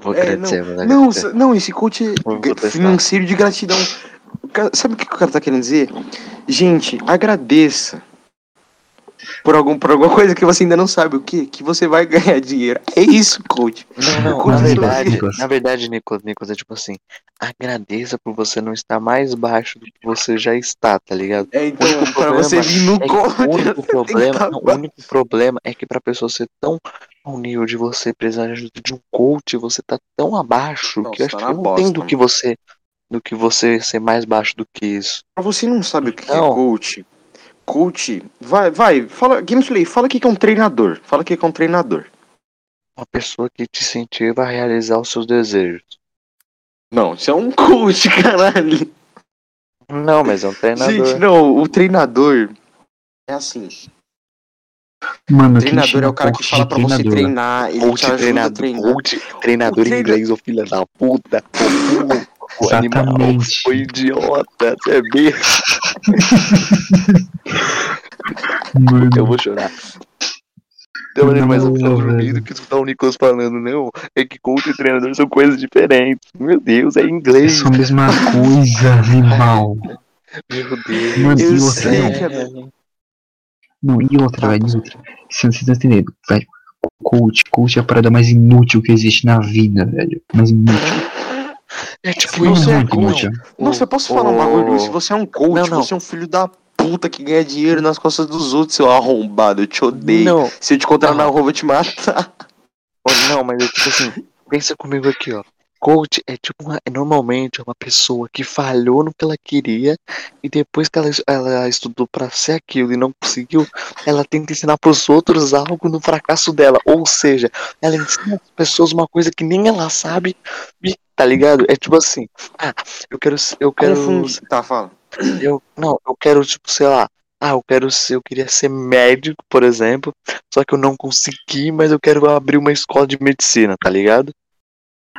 Vou É, agradecer, Não, agradecer. s- não, esse coach é financeiro de gratidão. Sabe o que o cara tá querendo dizer? Gente, agradeça por, algum, por alguma coisa que você ainda não sabe o que, que você vai ganhar dinheiro. É isso, coach. Não, não, na verdade, Nicolas. na verdade, Nicolas, Nicolas, é tipo assim, agradeça por você não estar mais baixo do que você já está, tá ligado? É, então, pra problema você vir no É coach. o único problema, tá não, o único problema é que pra pessoa ser tão ao nível de você precisar de ajuda de um coach, você tá tão abaixo Não, que eu acho tá que não bosta, tem do que você do que você ser mais baixo do que isso. Pra você não sabe o que é Não. coach, coach, vai, vai, fala, Gameplay, fala o que é um treinador. Fala o que é um treinador. Uma pessoa que te incentiva a realizar os seus desejos. Não, isso é um coach, caralho. Não, mas é um treinador. Gente, não, o treinador é assim. Mano, O treinador é o cara que fala pra você treinar, ele te Coach ajuda a treinador, treinar. coach, treinador O em inglês, ô filho da puta. Burro, ô, animal, Exatamente. ô idiota, você é. Mano, Eu vou chorar. Tem maneira mais Não, velho. que escutar o Nicolas falando, não. É que coach e treinador são coisas diferentes. Meu Deus, é é inglês. só a mesma coisa, animal. Meu Deus. Eu sei não. é- Não, e outra, velho, outra. Se você tá entendendo, velho. Coach, coach é a parada mais inútil que existe na vida, velho. Mais inútil. É tipo Se você isso. é muito. Nossa, eu posso falar um bagulho? Se você é um coach, Não, não. você é um filho da puta que ganha dinheiro nas costas dos outros, seu arrombado. Eu te odeio. Não, Se eu te encontrar Não. na rua, eu vou te matar. Não, mas é tipo assim, pensa comigo aqui, ó. Coach é tipo uma, é normalmente uma pessoa que falhou no que ela queria e depois que ela, ela estudou pra ser aquilo e não conseguiu, ela tenta ensinar pros outros algo no fracasso dela. Ou seja, ela ensina as pessoas uma coisa que nem ela sabe, e, tá ligado? É tipo assim, ah, eu quero, eu quero. Tá, fala. eu, não, eu quero tipo, sei lá, ah, eu quero ser, eu queria ser médico, por exemplo, só que eu não consegui, mas eu quero abrir uma escola de medicina, tá ligado?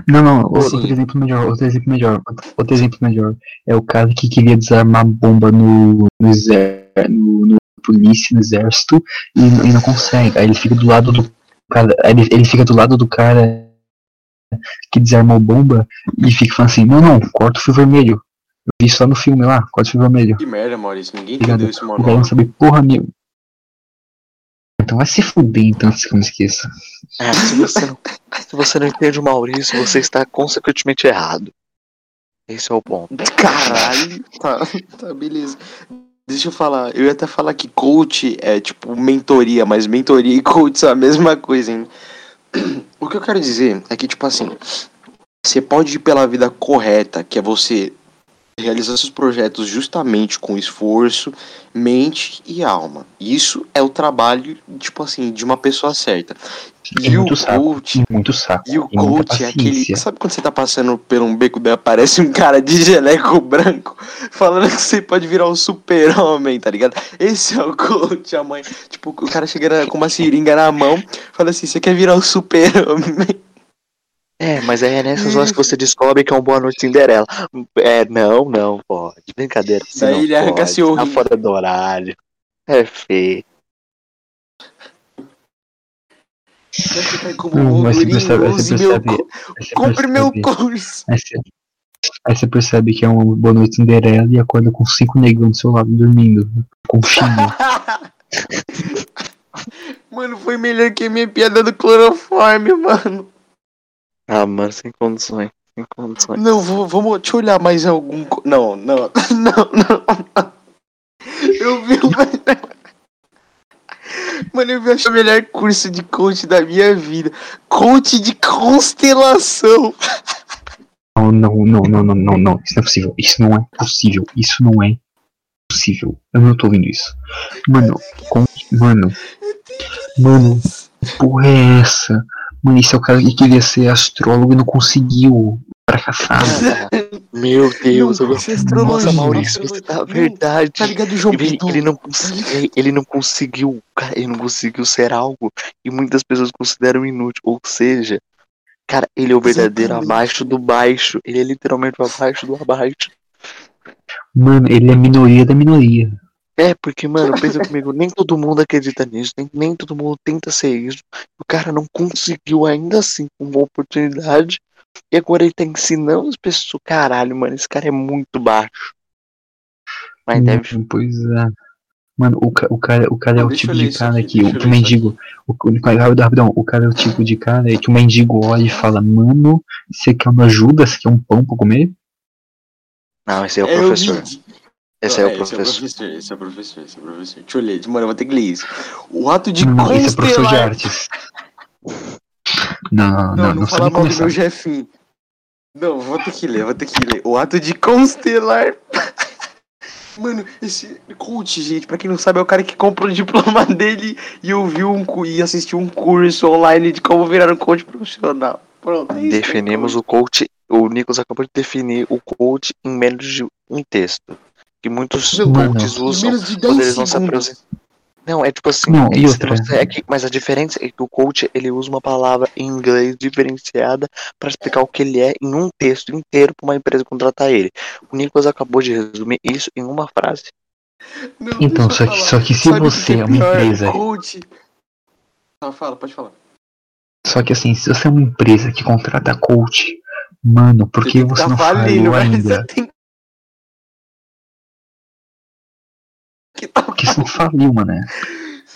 Não, não, outro exemplo melhor, outro exemplo melhor, outro exemplo melhor. É o cara que queria desarmar bomba no, no exército, no, no polícia, no exército, e, e não consegue. Aí ele fica do lado do cara, aí ele, ele fica do lado do cara que desarmou bomba e fica falando assim, não, não, corta o fio vermelho. Eu vi isso lá no filme lá, corta o fio vermelho. Que merda, Maurício. Ninguém Ligado? entendeu esse O cara manual. não sabe porra nenhuma. Então vai se fuder então, se eu não esqueça. É, se, você não, se você não entende o Maurício, você está consequentemente errado. Esse é o ponto. Caralho. Tá, tá, beleza. Deixa eu falar. Eu ia até falar que coach é tipo mentoria, mas mentoria e coach são a mesma coisa, hein? O que eu quero dizer é que, tipo assim, você pode ir pela vida correta, que é você realizar seus projetos justamente com esforço, mente e alma. Isso é o trabalho, tipo assim, de uma pessoa certa. E o muito saco. coach E muito saco. e o e coach é aquele. Sabe quando você tá passando por um beco daí aparece um cara de jaleco branco falando que você pode virar um super-homem, tá ligado? Esse é o coach, a mãe. Tipo, o cara chega com uma seringa na mão, fala assim: você quer virar um super-homem? É, mas aí é nessas horas que você descobre que é um Boa Noite Cinderela. É, não, não pode. Brincadeira. Daí não ele arranca pode. seu Tá fora do horário. É feio. Como Hum, um mas você percebe, aí você meu. percebe, aí você Compre meu percebe- curso. Aí você, aí você percebe que é um Boa Noite Cinderela e acorda com cinco negros do seu lado dormindo. Com chinho. Mano, foi melhor que a minha piada do cloroforme, mano. Ah, mano, sem condições. Sem condições. Não, vou, vamos, deixa eu olhar mais algum. co- Não, não, não, não. Eu vi o melhor. Mano, eu vi acho, o melhor curso de coach da minha vida. Coach de constelação. Não, não, não, não, não, não, não. Isso não é possível. Isso não é possível. Isso não é possível. Eu não tô ouvindo isso. Mano, com, mano, mano, que porra é essa? Mano, isso é o cara que queria ser astrólogo e não conseguiu. Fracassado. Meu Deus, Não, eu é astrologia, Nossa, Maurício, você tá verdade. Tá ligado, João Ele, ele não conseguiu, ele não conseguiu, cara, ele não conseguiu ser algo e muitas pessoas consideram inútil. Ou seja, cara, ele é o verdadeiro Exatamente. abaixo do baixo. Ele é literalmente o abaixo do abaixo. Mano, ele é minoria da minoria. É, porque, mano, pensa comigo, nem todo mundo acredita nisso, nem, nem todo mundo tenta ser isso. O cara não conseguiu ainda assim uma oportunidade. E agora ele tá ensinando as pessoas. Caralho, mano, esse cara é muito baixo. Mas deve. Hum, Pois é. Mano, o, o cara, o cara é o tipo de cara aqui, que, o, que o mendigo. O, o, rapidão, o cara é o tipo de cara que o mendigo olha e fala, mano, você quer uma ajuda? Você quer um pão pra comer? Não, esse é o É, eu professor. Vi. Esse é o Esse é o professor. professor, esse é o professor, esse é o professor. Deixa eu ler, mano, eu vou ter que ler isso. O ato de Não, esse é professor de constelar. artes. Não, não, Não, não, não, fala mal do meu jefinho. Não, vou ter que ler, vou ter que ler. O ato de constelar. Mano, esse coach, gente, pra quem não sabe, é o cara que compra o diploma dele e ouviu um e assistiu um curso online de como virar um coach profissional. Pronto, é isso. Definimos o coach. O Nicolas acabou de definir o coach em menos de um texto. Que muitos Não, coaches usam menos de quando 10 eles não se apresentam. Não, é tipo assim, Não, é você- é que- mas a diferença é que o coach ele usa uma palavra em inglês diferenciada para explicar o que ele é em um texto inteiro para uma empresa contratar ele. O Nicolas acabou de resumir isso em uma frase. Não, Então, só que- só que se Sabe você que é uma pior? empresa- Coach. Ah, fala, pode falar. Só que assim, se você é uma empresa que contrata coach, mano, por que que você tá não falou mas ainda? Você tem que tá Porque você não faliu, mano.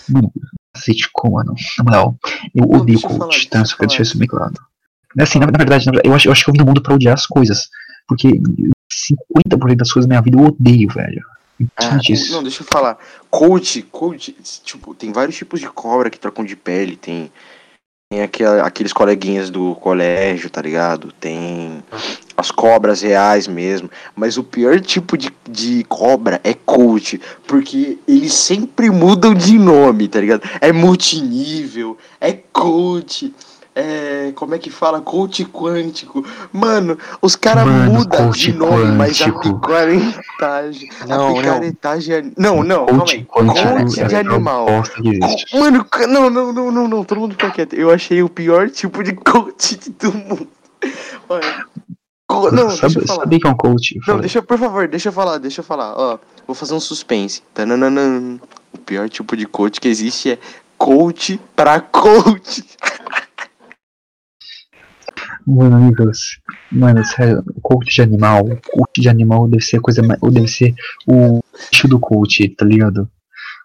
Mano, como, mano. Na moral, eu Não, odeio coach, tá? Só quero deixar isso bem claro. Assim, na, na verdade, eu acho, eu acho que eu vim no mundo pra odiar as coisas. Porque 50% das coisas da minha vida eu odeio, velho. Ah. Não, deixa eu falar. Coach, coach, tipo, tem vários tipos de cobra que trocam de pele. Tem, tem aqueles coleguinhas do colégio, tá ligado? Tem as cobras reais mesmo. Mas o pior tipo de, de cobra é coach. Porque eles sempre mudam de nome, tá ligado? É multinível, é coach. É, como é que fala? Coach quântico. Mano, os caras mudam de nome, mas a quântico. picaretagem. Não, a não. picaretagem é. Não, não, calma Coach aí. quântico Coach é de animal. Co- Mano, não, não, não, não, não, todo mundo fica quieto. Eu achei o pior tipo de coach de todo mundo. Olha. Co- Não, deixa sabe, eu falar. sabe que é um coach? Não, deixa, por favor, deixa eu falar, deixa eu falar. Ó, vou fazer um suspense. Tananana. O pior tipo de coach que existe é coach pra coach. Nicolas, mano, sério, coach de animal, coach de animal deve ser a coisa mais. Ou deve ser o bicho do coach, tá ligado?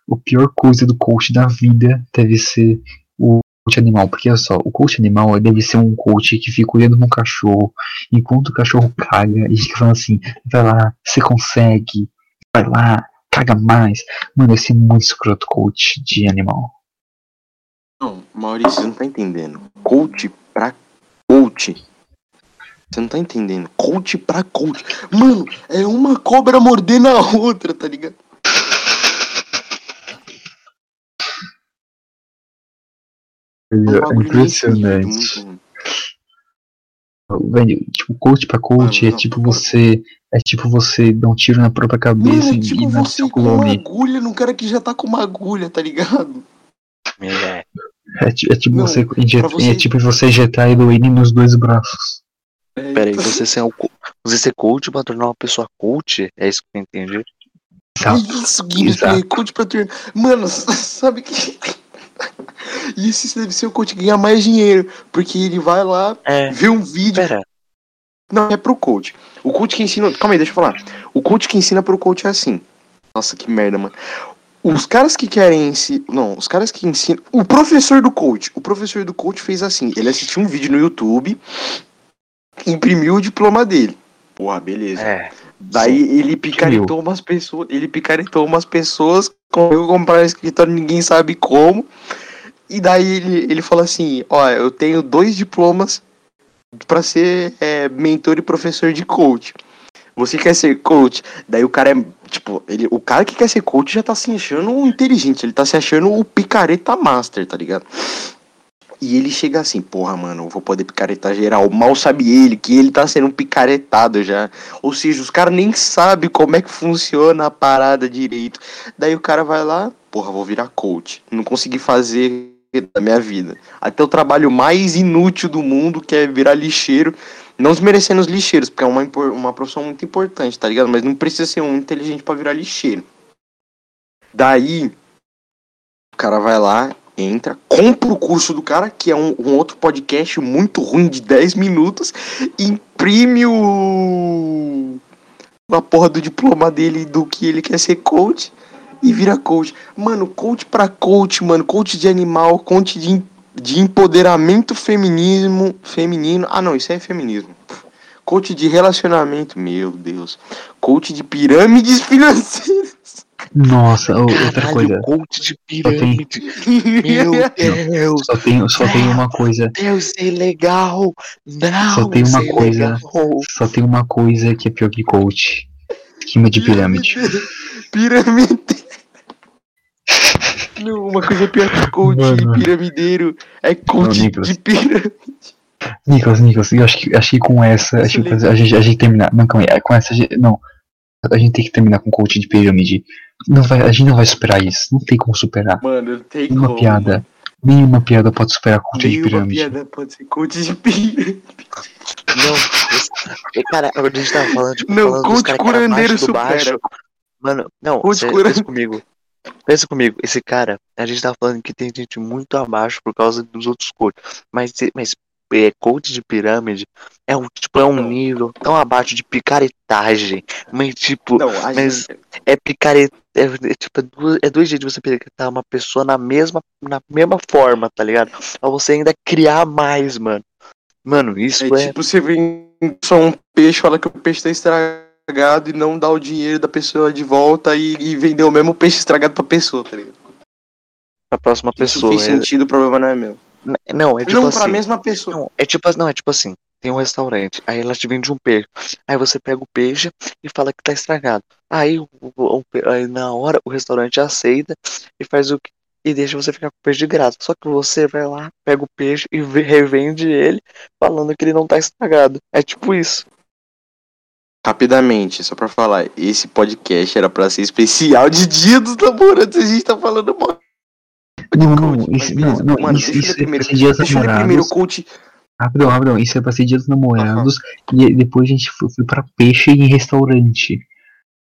O pior coisa do coach da vida deve ser o coach animal. Porque olha só, o coach animal deve ser um coach que fica olhando no cachorro enquanto o cachorro caga e fica falando assim: vai lá, você consegue, vai lá, caga mais. Mano, deve ser muito escroto coach de animal. Não, Maurício, você não tá entendendo. Coach pra coach. Você não tá entendendo. Coach pra coach. Mano, é uma cobra mordendo a outra, tá ligado? É É impressionante. Velho, tipo, coach pra coach Mano, é não, tipo não. você. É tipo você dar um tiro na própria cabeça Mano, é e, tipo e não você com uma agulha num cara que já tá com uma agulha, tá ligado? É. É, é tipo Não, você, injet- pra você- É tipo você injetar heroína nos dois braços. É, Pera aí, você ser, um, você ser coach pra tornar uma pessoa coach? É isso que eu entendi. É Exato. isso, é coach pra turma. Mano, sabe que. Isso deve ser o coach que ganha mais dinheiro. Porque ele vai lá, É. vê um vídeo. Pera, Não, é pro coach. O coach que ensina. Calma aí, deixa eu falar. O coach que ensina pro coach é assim. Nossa, que merda, mano. Os caras que querem ensinar. Não, os caras que ensinam. O professor do coach. O professor do coach fez assim. Ele assistiu um vídeo no YouTube. Imprimiu o diploma dele. Porra, beleza. é. Daí ele picaretou umas pessoas, ele picaretou umas pessoas, conseguiu comprar no escritório, ninguém sabe como. E daí ele, ele falou assim, ó, eu tenho dois diplomas pra ser é, mentor e professor de coach. Você quer ser coach? Daí o cara é, tipo, ele, o cara que quer ser coach já tá se achando inteligente, ele tá se achando o picareta master, tá ligado? E ele chega assim, porra, mano, vou poder picaretar geral. Mal sabe ele que ele tá sendo um picaretado já. Ou seja, os caras nem sabem como é que funciona a parada direito. Daí o cara vai lá, porra, vou virar coach. Não consegui fazer da minha vida. Até o trabalho mais inútil do mundo, que é virar lixeiro. Não desmerecendo os lixeiros, porque é uma, uma profissão muito importante, tá ligado? Mas não precisa ser um inteligente pra virar lixeiro. Daí, o cara vai lá, entra, compra o curso do cara, que é um, um outro podcast muito ruim de 10 minutos, imprime o. a porra do diploma dele do que ele quer ser coach e vira coach. Mano, coach pra coach, mano, coach de animal, coach de, de empoderamento feminismo, feminino. Ah, não, isso é feminismo. Coach de relacionamento, meu Deus. Coach de pirâmides financeiras. Nossa, outra Caralho, coisa. coach de pirâmide. Meu Deus. só tem, só tem uma coisa. Deus, isso é ilegal. Não, Só tem isso uma é coisa. ilegal. Só tem uma coisa que é pior que coach. Esquema de pirâmide. Pirâmide. Uma coisa pior que coach Mano. piramideiro é coach Não, de pirâmide. Nicolas, Nicolas, eu acho que, acho que com essa. Acho que a gente, a gente terminar. Não, calma aí. Com essa. a gente- Não. A gente tem que terminar com coach de pirâmide. Não vai, a gente não vai superar isso. Não tem como superar. Mano, não tem Nenhuma como. piada. Nenhuma piada pode superar coach de Nenhuma pirâmide. piada pode ser coach de pirâmide. Não, esse- cara, a gente tava falando, tipo, Não, falando coach curandeiro supera. baixo. Mano, não, Coach cê- curandeiro. comigo. Pensa comigo, esse cara, a gente tava falando que tem gente muito abaixo por causa dos outros coaches. Mas, mas é, coach de pirâmide é um, tipo, é um nível tão abaixo de picaretagem. Mas, tipo, Não, Mas- gente. é picareta. É, é, tipo, é duas, é dois jeitos de você picaretar uma pessoa na mesma, na mesma forma, tá ligado? Pra você ainda criar mais, mano. Mano, isso É é. tipo, você vem só um peixe, fala que o peixe tá estragado e não dá o dinheiro da pessoa de volta e, e vender o mesmo peixe estragado pra pessoa, tá ligado? pra próxima Isso pessoa. fez é- sentido, o problema não é meu. não, é tipo não assim. pra mesma pessoa. Não, é tipo, não, é tipo assim, tem um restaurante, aí ela te vende um peixe. Aí você pega o peixe e fala que tá estragado. Aí, o- o- aí na hora o restaurante aceita e faz o que e deixa você ficar com o peixe de graça. Só que você vai lá, pega o peixe e ve- revende ele falando que ele não tá estragado. É tipo isso. Rapidamente, só pra falar, esse podcast era pra ser especial de Dia dos Namorados, a gente tá falando mal. Não, não, isso, não, não, Mano, isso, deixa eu isso ler primeiro. esse dias Deixa eu ler primeiro namorados. coach. Rapidão, rapidão. Isso é pra ser dia dos namorados. E depois a gente foi, foi pra peixe em restaurante.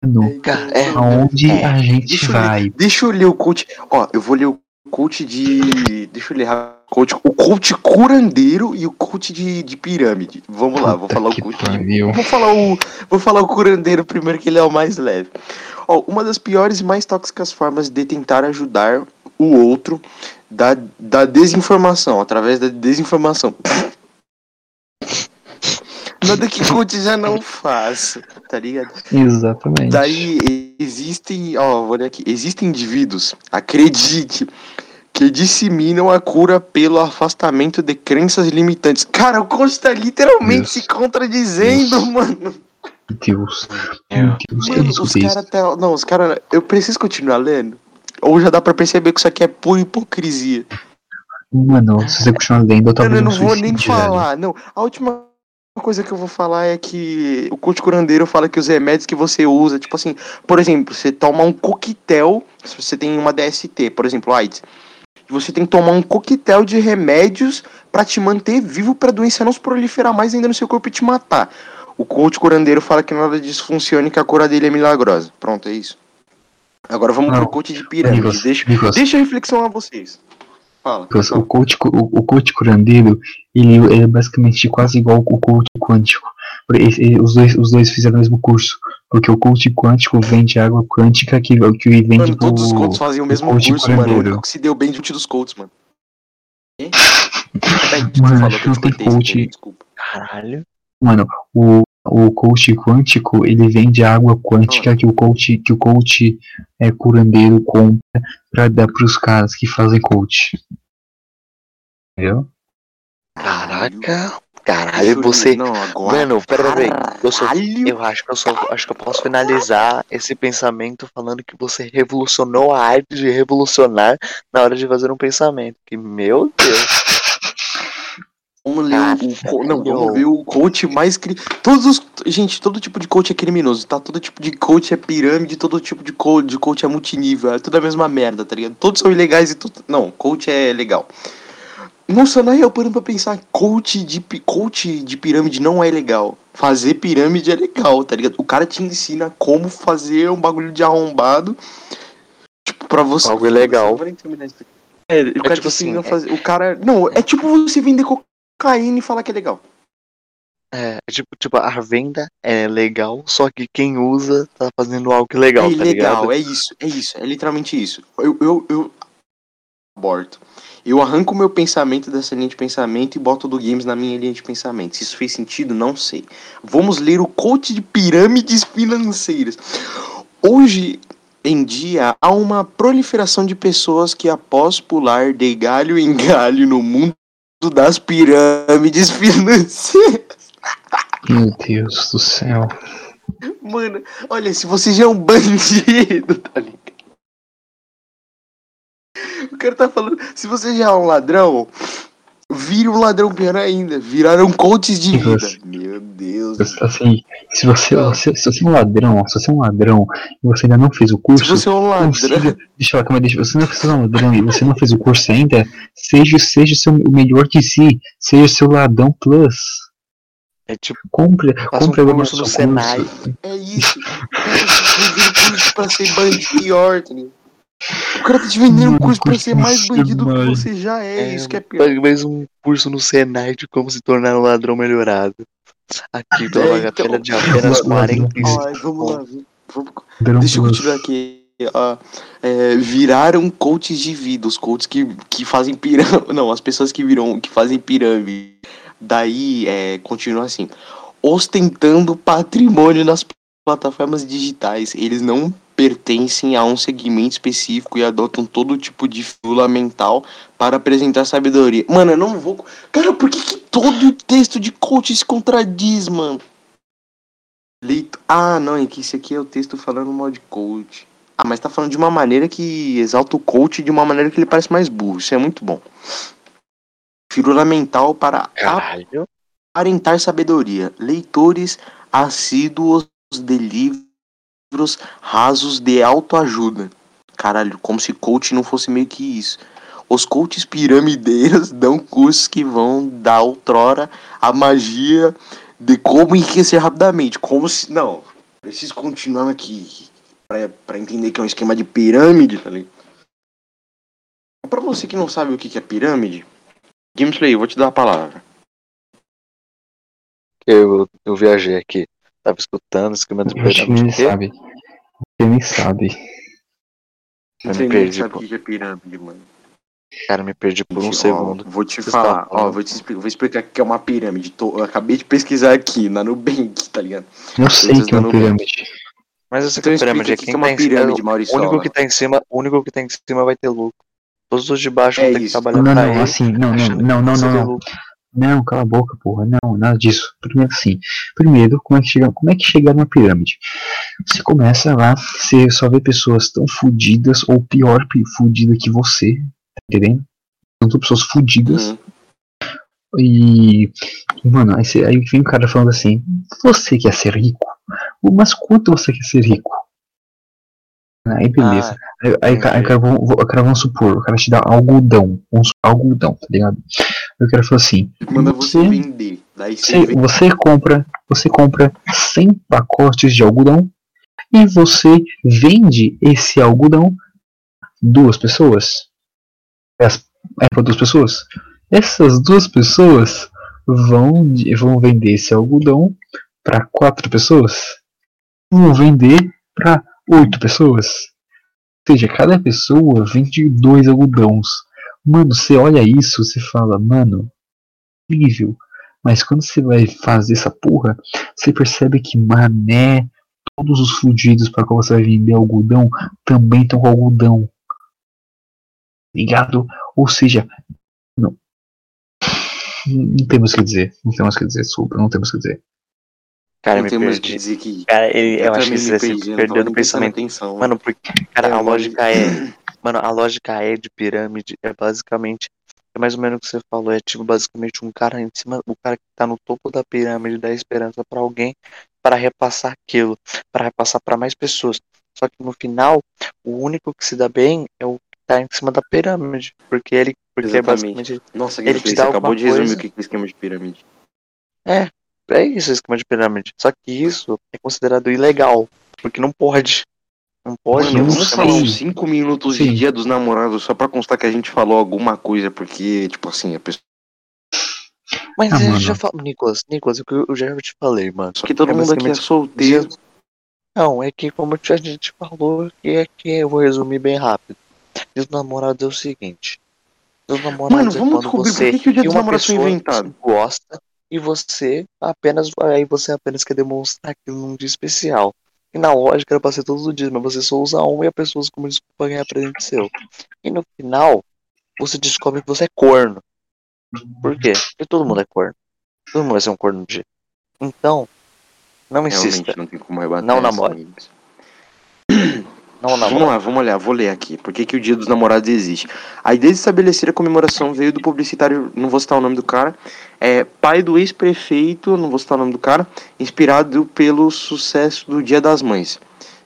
Mano, Cara, é, aonde é, a gente Deixa eu, vai? ler, deixa eu ler o coach. Ó, eu vou ler o coach de. Deixa eu ler rápido. Coach, o coach curandeiro e o coach de, de pirâmide. Vamos lá, vou Puta falar o coach. pariu. Vou falar o. Vou falar o curandeiro primeiro, que ele é o mais leve. Ó, uma das piores e mais tóxicas formas de tentar ajudar o outro da, da desinformação, através da desinformação. Nada que coach já não faça, tá ligado? Exatamente. Daí existem, ó, vou ler aqui, existem indivíduos, acredite, que disseminam a cura pelo afastamento de crenças limitantes. Cara, o coach tá literalmente Deus. se contradizendo, Deus. mano. Meu Deus. É. Meu Deus, eu Mano, não os caras tá. Não, os caras. Eu preciso continuar lendo? Ou já dá pra perceber que isso aqui é pura hipocrisia? Mano, se você continuar lendo, eu tava Mano, eu não vou nem velho. falar. Não, a última coisa que eu vou falar é que o coach curandeiro fala que os remédios que você usa, tipo assim, por exemplo, você toma um coquetel, se você tem uma DST, por exemplo, AIDS, você tem que tomar um coquetel de remédios pra te manter vivo pra doença não se proliferar mais ainda no seu corpo e te matar. O coach curandeiro fala que nada disso funciona e que a cura dele é milagrosa. Pronto, é isso. Agora vamos Não. pro coach de pirâmide. Nicolas, Deixa, Nicolas, deixa a reflexão a vocês. Fala. Nicolas, o coach, o, o coach curandeiro, ele, ele é basicamente quase igual o coach quântico. Os dois, os dois fizeram o mesmo curso. Porque o coach quântico vende água quântica que, que vende Mano, todos os pro- coaches faziam o mesmo coach curso, mano. O curandeiro. único que se deu bem de dos coaches, mano. Mano, acho que não te tem coach. desculpa. Caralho. Mano, o, o coach quântico, ele vende água quântica que o coach, que o coach é, curandeiro compra pra dar pros caras que fazem coach. Entendeu? Caraca. Caralho, eu você. Não, agora. Mano, pera peraí. Eu, sou, eu acho que eu só acho que eu posso finalizar esse pensamento falando que você revolucionou a arte de revolucionar na hora de fazer um pensamento. Que meu Deus. Vamos ler o, Não, vamos ver o coach mais. Cri... Todos os. Gente, todo tipo de coach é criminoso, tá? Todo tipo de coach é pirâmide, todo tipo de coach, de coach é multinível. É tudo a mesma merda, tá ligado? Todos são ilegais e tudo. Não, coach é legal. Nossa, na real, parando pra pensar, coach de, coach de pirâmide não é legal. Fazer pirâmide é legal, tá ligado? O cara te ensina como fazer um bagulho de arrombado. Tipo, pra você. Algo nem isso aqui. É, o cara tipo te ensina assim, fazer. O cara. Não, é tipo você vender cocaína e falar que é legal. É, é tipo, tipo, a venda é legal, só que quem usa tá fazendo algo ilegal, é tá ilegal, ligado? é isso, é isso, é literalmente isso. Eu, eu, eu aborto. Eu arranco o meu pensamento dessa linha de pensamento e boto do games na minha linha de pensamento. Se isso fez sentido, não sei. Vamos ler o coach de pirâmides financeiras. Hoje em dia há uma proliferação de pessoas que após pular de galho em galho no mundo das pirâmides financeiras. Meu Deus do céu. Mano, olha, se você já é um bandido, tá ligado? O cara tá falando, se você já é um ladrão, vire um ladrão pior ainda. Viraram coaches de vida. Nossa. Meu Deus. Assim, se você, você- se você é um ladrão, se você é um ladrão e você ainda não fez o Se curso, você é um ladrão. consiga, deixa eu falar, deixa, você não você é um ladrão e você não fez o curso ainda, seja, seja o seu, o melhor de si, seja o seu ladrão plus. É tipo, Compre, um compre agora curso no Senai. É isso. Vendendo curso pra ser bandido pior, tá ligado? O cara tá te vendendo um curso pra ser mais bandido do que você já é. É, isso que é pior. mais um curso no Senai de como se tornar um ladrão melhorado. Aqui pela É, então- de apenas Ladrão. 45. Ai, vamos lá. Vamos Deixa eu continuar aqui. ó. É, viraram coaches de vida, os coaches que, que fazem pirâmide. Não, as pessoas que viram, que fazem pirâmide. Daí, é, continua assim. Ostentando patrimônio nas plataformas digitais. Eles não pertencem a um segmento específico e adotam todo tipo de fila mental para apresentar sabedoria. Mano, eu não vou. Cara, por que, que todo texto de coach se contradiz, mano? Leito... Ah, não, é que esse aqui é o texto falando mal de coach. Ah, mas tá falando de uma maneira que exalta o coach de uma maneira que ele parece mais burro. Isso é muito bom. Firula mental para Caralho. aparentar sabedoria. Leitores assíduos de livros rasos de autoajuda. Caralho, como se coach não fosse meio que isso. Os coaches piramideiros dão cursos que vão dar outrora a magia de como enriquecer rapidamente. Como se. Não, preciso continuar aqui pra entender que é um esquema de pirâmide, tá ligado? Pra você que não sabe o que é pirâmide, Gameplay, eu vou te dar a palavra. Eu, eu viajei aqui. Tava escutando o esquema do pirâmide. nem o quê? sabe. Ele nem sabe. Eu Você me nem perdi, sabe o que que é pirâmide, mano. Cara, me perdi por um Ó, segundo. Vou te Você falar, tá ó, vou te explicar, vou explicar o que é uma pirâmide. Tô- eu acabei de pesquisar aqui na Nubank, tá ligado? Eu sei Vocês que é uma pirâmide. Mas eu sei Então que a pirâmide é o que quem que é uma tá em pirâmide, cima. Maurício. O único que tá em cima, o único que tá em cima vai ter lucro. Todos os de baixo É vão ter que trabalhar Não, pra não, ele. assim, não, não, não, não, você não, não. cala a boca, porra. Não, nada disso. Primeiro assim. Primeiro, como é que chega, como é que chega numa pirâmide? Você começa lá, você só vê pessoas tão fudidas ou pior, pi- fudida que você, tá entendendo? São pessoas fudidas. Uhum. E, mano, aí, você- aí vem o cara falando assim: Você quer ser rico? Mas quanto você quer ser rico? Aí beleza. Ah, aí, aí, aí, cara, vamos, vamos supor, o cara te dá algodão. Vamos supor, algodão, tá ligado? Aí o cara fala assim: Manda você Você- vender. Daí você você, vende. você compra, você compra 100 pacotes de algodão e você vende esse algodão duas pessoas. As- É para duas pessoas. Essas duas pessoas vão, vão vender esse algodão para quatro pessoas. Vão vender para oito pessoas. Ou seja, cada pessoa vende dois algodões. Mano, você olha isso, você fala, mano, incrível. Mas quando você vai fazer essa porra, você percebe que mané, todos os fudidos para qual você vai vender algodão também estão com algodão. Ligado? Ou seja, não, não temos o que dizer. Não temos o que dizer, desculpa, não temos o que dizer. cara, Não me temos que dizer que. Cara, ele, eu, acho que você se eu perdeu prestando pensamento. Atenção. Mano, porque, cara, É, a eu lógica é. Mano, a lógica é de pirâmide é basicamente. É mais ou menos o que você falou. É tipo basicamente um cara em cima. O cara que tá no topo da pirâmide dá esperança pra alguém para repassar aquilo. para repassar pra mais pessoas. Só que no final, o único que se dá bem é o que tá em cima da pirâmide. Porque ele. Porque é Exatamente. basicamente. Nossa, Ele te dá você acabou de resumir o que é o esquema de pirâmide. É isso, o esquema de pirâmide. Só que isso é considerado ilegal. Porque não pode. Não pode. Mano, não vamos falar uns 5 minutos de Sim. dia dos namorados só pra constar que a gente falou alguma coisa, porque, tipo assim, a pessoa. Mas Ah, a gente mano. já falou, Nicolas, Nicolas, o que eu já te falei, mano. Só que todo É mundo aqui é solteiro. Dia- Não, é que como a gente falou, que é que eu vou resumir bem rápido. Dia dos namorados é o seguinte. Dia dos namorados Mano, é vamos quando descobrir você por que, que o dia e dos uma namorados foi pessoa inventado. gosta e você apenas aí você apenas quer demonstrar aquilo num dia especial. E na lógica era pra ser todos os dias, mas você só usa um e a pessoa usa como desculpa pra ganhar presente seu. E no final, você descobre que você é corno. Por quê? Porque todo mundo é corno. Todo mundo vai ser um corno no dia. Então, não insista. Realmente, não tem como rebater. Não namore. amigos. Não Vamos lá, vamos olhar, vou ler aqui. Por que, que o Dia dos Namorados existe? A ideia de estabelecer a comemoração veio do publicitário, não vou citar o nome do cara, é pai do ex-prefeito, não vou citar o nome do cara, inspirado pelo sucesso do Dia das Mães.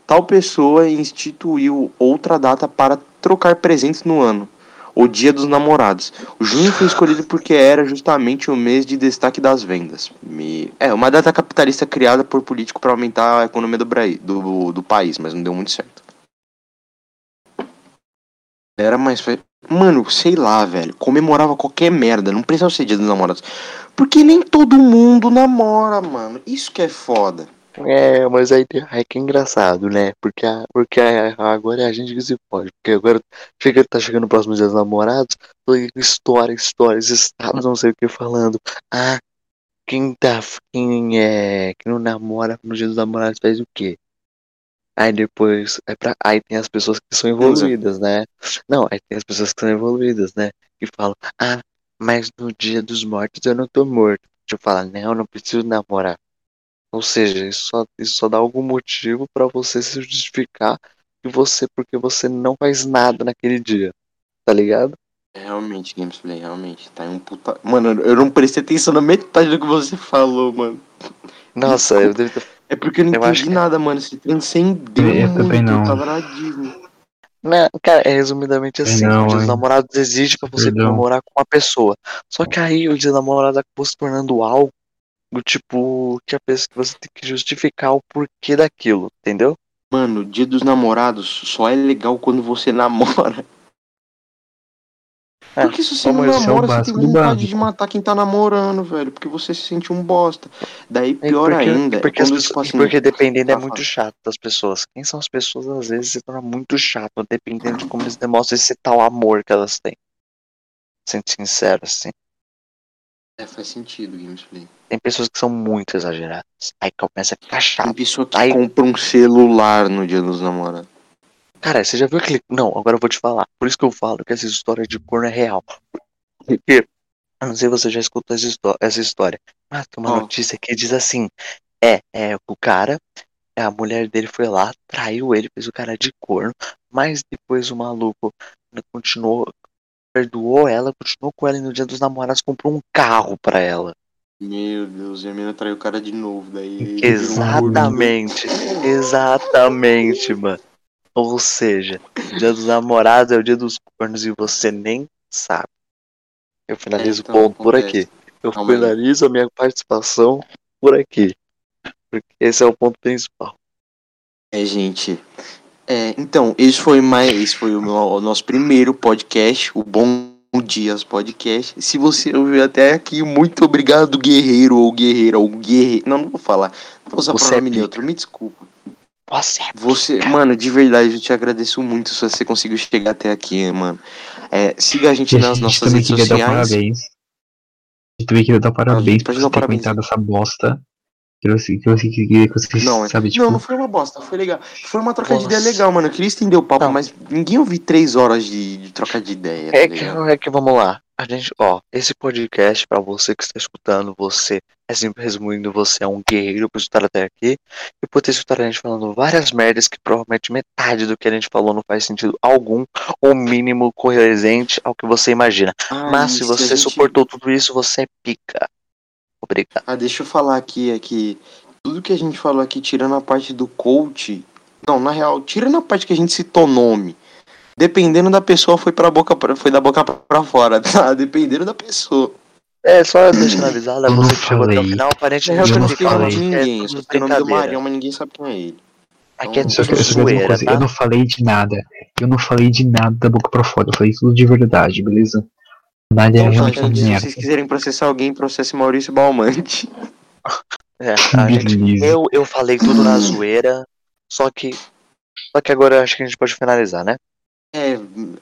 Tal pessoa instituiu outra data para trocar presentes no ano, o Dia dos Namorados. O junho foi escolhido porque era justamente o mês de destaque das vendas. Me- É, uma data capitalista criada por político para aumentar a economia do, do, do país, mas não deu muito certo. Era mais. Mano, sei lá, velho. Comemorava qualquer merda. Não precisava ser dia dos namorados. Porque nem todo mundo namora, mano. Isso que é foda. É, mas aí, aí que é engraçado, né? Porque, a- porque a- agora é a gente que se pode. Porque agora chega, tá chegando o próximo dia dos namorados, história, histórias, estados, não sei o que falando. Ah, quem tá. Quem é. Quem não namora no dia dos namorados faz o quê? Aí depois. Aí, pra, aí tem as pessoas que são envolvidas, né? Não, aí tem as pessoas que são envolvidas, né? Que falam, ah, mas no dia dos mortos eu não tô morto. Deixa eu falar, não, eu não preciso namorar. Ou seja, isso só, isso só dá algum motivo pra você se justificar que você, porque você não faz nada naquele dia. Tá ligado? Realmente, Gamesplay, realmente. Tá em um puta. Mano, eu não prestei atenção na metade do que você falou, mano. Nossa, eu devo ter... É porque eu não Eu acho entendi que- nada, mano. Você transcendeu Eu muito. também não. Eu tava na Disney. Né, cara, é resumidamente assim. Não, o dia dos hein? namorados existe pra você Perdão. comemorar com uma pessoa. Só que aí o dia dos namorados acabou se tornando algo do tipo que a pessoa que você tem que justificar o porquê daquilo, entendeu? Mano, dia dos namorados só é legal quando você namora. É, Porque se você não é namora, você tem vontade básico. de matar quem tá namorando, velho. Porque você se sente um bosta. Daí, pior porque, ainda, é porque, as pessoas- tipo assim... porque dependendo é Ah, muito fala. chato das pessoas. Quem são as pessoas, às vezes, se torna muito chato, dependendo de como eles demonstram esse tal amor que elas têm. Sendo sincero, assim. É, faz sentido, Gamesplay. Tem pessoas que são muito exageradas. Aí começa a ficar Tem chato. pessoa que Aí- compra um celular no dia dos namorados. Cara, você já viu aquele. Não, agora eu vou te falar. Por isso que eu falo que essa história de corno é real. Porque. Eu não sei se você já escutou essa histó- essa história. Mas tem uma Ó. notícia que diz assim: é, é, o cara, a mulher dele foi lá, traiu ele, fez o cara de corno, mas depois o maluco continuou, perdoou ela, continuou com ela e no dia dos namorados comprou um carro pra ela. Meu Deus, e a mina traiu o cara de novo. Daí um. Exatamente, exatamente, mano. Ou seja, o dia dos namorados é o dia dos cornos e você nem sabe. Eu finalizo É, então, o ponto por aqui. Eu Calma aí. finalizo a minha participação por aqui. Porque esse é o ponto principal. É, gente. É, então, esse foi mais. Esse foi o, meu- o nosso primeiro podcast, o Bom Dias Podcast. Se você ouviu até aqui, muito obrigado, guerreiro ou guerreira ou guerreiro. Não, não vou falar. Não vou usar Você pronome é neutro, me desculpa. Você é Você, mano, de verdade, eu te agradeço muito se você conseguiu chegar até aqui, mano. É, siga a gente E a nas gente nossas também redes queria dar sociais. parabéns. A gente também queria dar parabéns pode você ter parabéns. comentado essa bosta. Que você, que você, que você Não, é- sabe, tipo. não, não foi uma bosta, foi legal. Foi uma troca de Nossa. ideia legal, mano. Eu queria estender o papo, Não. mas ninguém ouviu três horas de, de troca de ideia. É tá que, ligado? é que vamos lá. A gente, ó, esse podcast, pra você que está escutando, você, é sempre resumindo, você é um guerreiro por escutar até aqui. E por ter escutado a gente falando várias merdas que provavelmente metade do que a gente falou não faz sentido algum, ou mínimo correlente ao que você imagina. Ah, Mas se você gente- suportou tudo isso, você é pica. Obrigado. Ah, deixa eu falar aqui, é que tudo que a gente falou aqui, tirando a parte do coach. Não, na real, tirando a parte que a gente citou nome. Dependendo da pessoa, foi pra boca pra, foi da boca pra fora, tá? Dependendo da pessoa. É, só deixando avisado, é Eu você não que chegou até o falei. final, aparentemente eu não nome de falei. ninguém. É Eu tudo citei o nome do. Marião, mas ninguém sabe quem é ele. Aqui é Então, Só tudo só zoeira, coisa, tá? eu não falei de nada. Eu não falei de nada da boca pra fora. Eu falei tudo de verdade, beleza? Nada é Então, realmente tá, uma gente, se vocês quiserem processar alguém, processe Maurício Balmante. É, a gente, eu, eu falei tudo na zoeira, só que. Só que agora eu acho que a gente pode finalizar, né? É,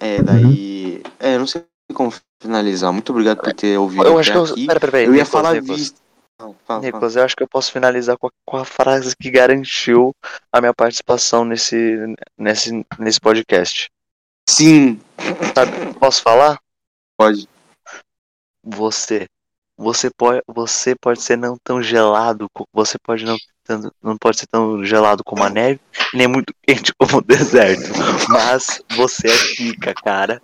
é, daí. É, eu não sei como finalizar. Muito obrigado por ter ouvido Eu acho que eu. Pera, pera, pera, eu ia Nicolas, falar Nicolas, vista. Não, fala, fala. Nicolas, eu acho que eu posso finalizar com a, com a frase que garantiu a minha participação nesse, nesse, nesse podcast. Sim, Sabe? Posso falar? pode. Você. Você pode, você pode ser não tão gelado, você pode não, tanto- não pode ser tão gelado como a neve, nem muito quente como o deserto. Mas você é pica, cara.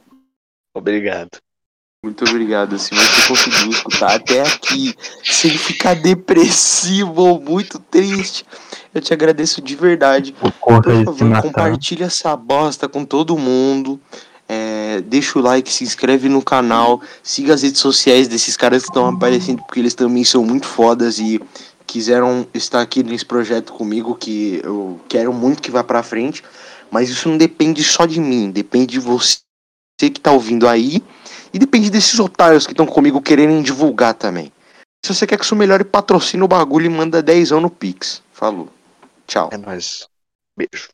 Obrigado. Muito obrigado. Se você conseguiu escutar até aqui, sem ficar depressivo ou muito triste, eu te agradeço de verdade. Por favor, compartilha essa bosta com todo mundo. É, deixa o like, se inscreve no canal, siga as redes sociais desses caras que estão aparecendo, porque eles também são muito fodas e quiseram estar aqui nesse projeto comigo, que eu quero muito que vá pra frente. Mas isso não depende só de mim, depende de você que tá ouvindo aí e depende desses otários que estão comigo querendo divulgar também. Se você quer que isso melhore, patrocina o bagulho e manda 10 no Pix. Falou. Tchau. É nóis. Beijo.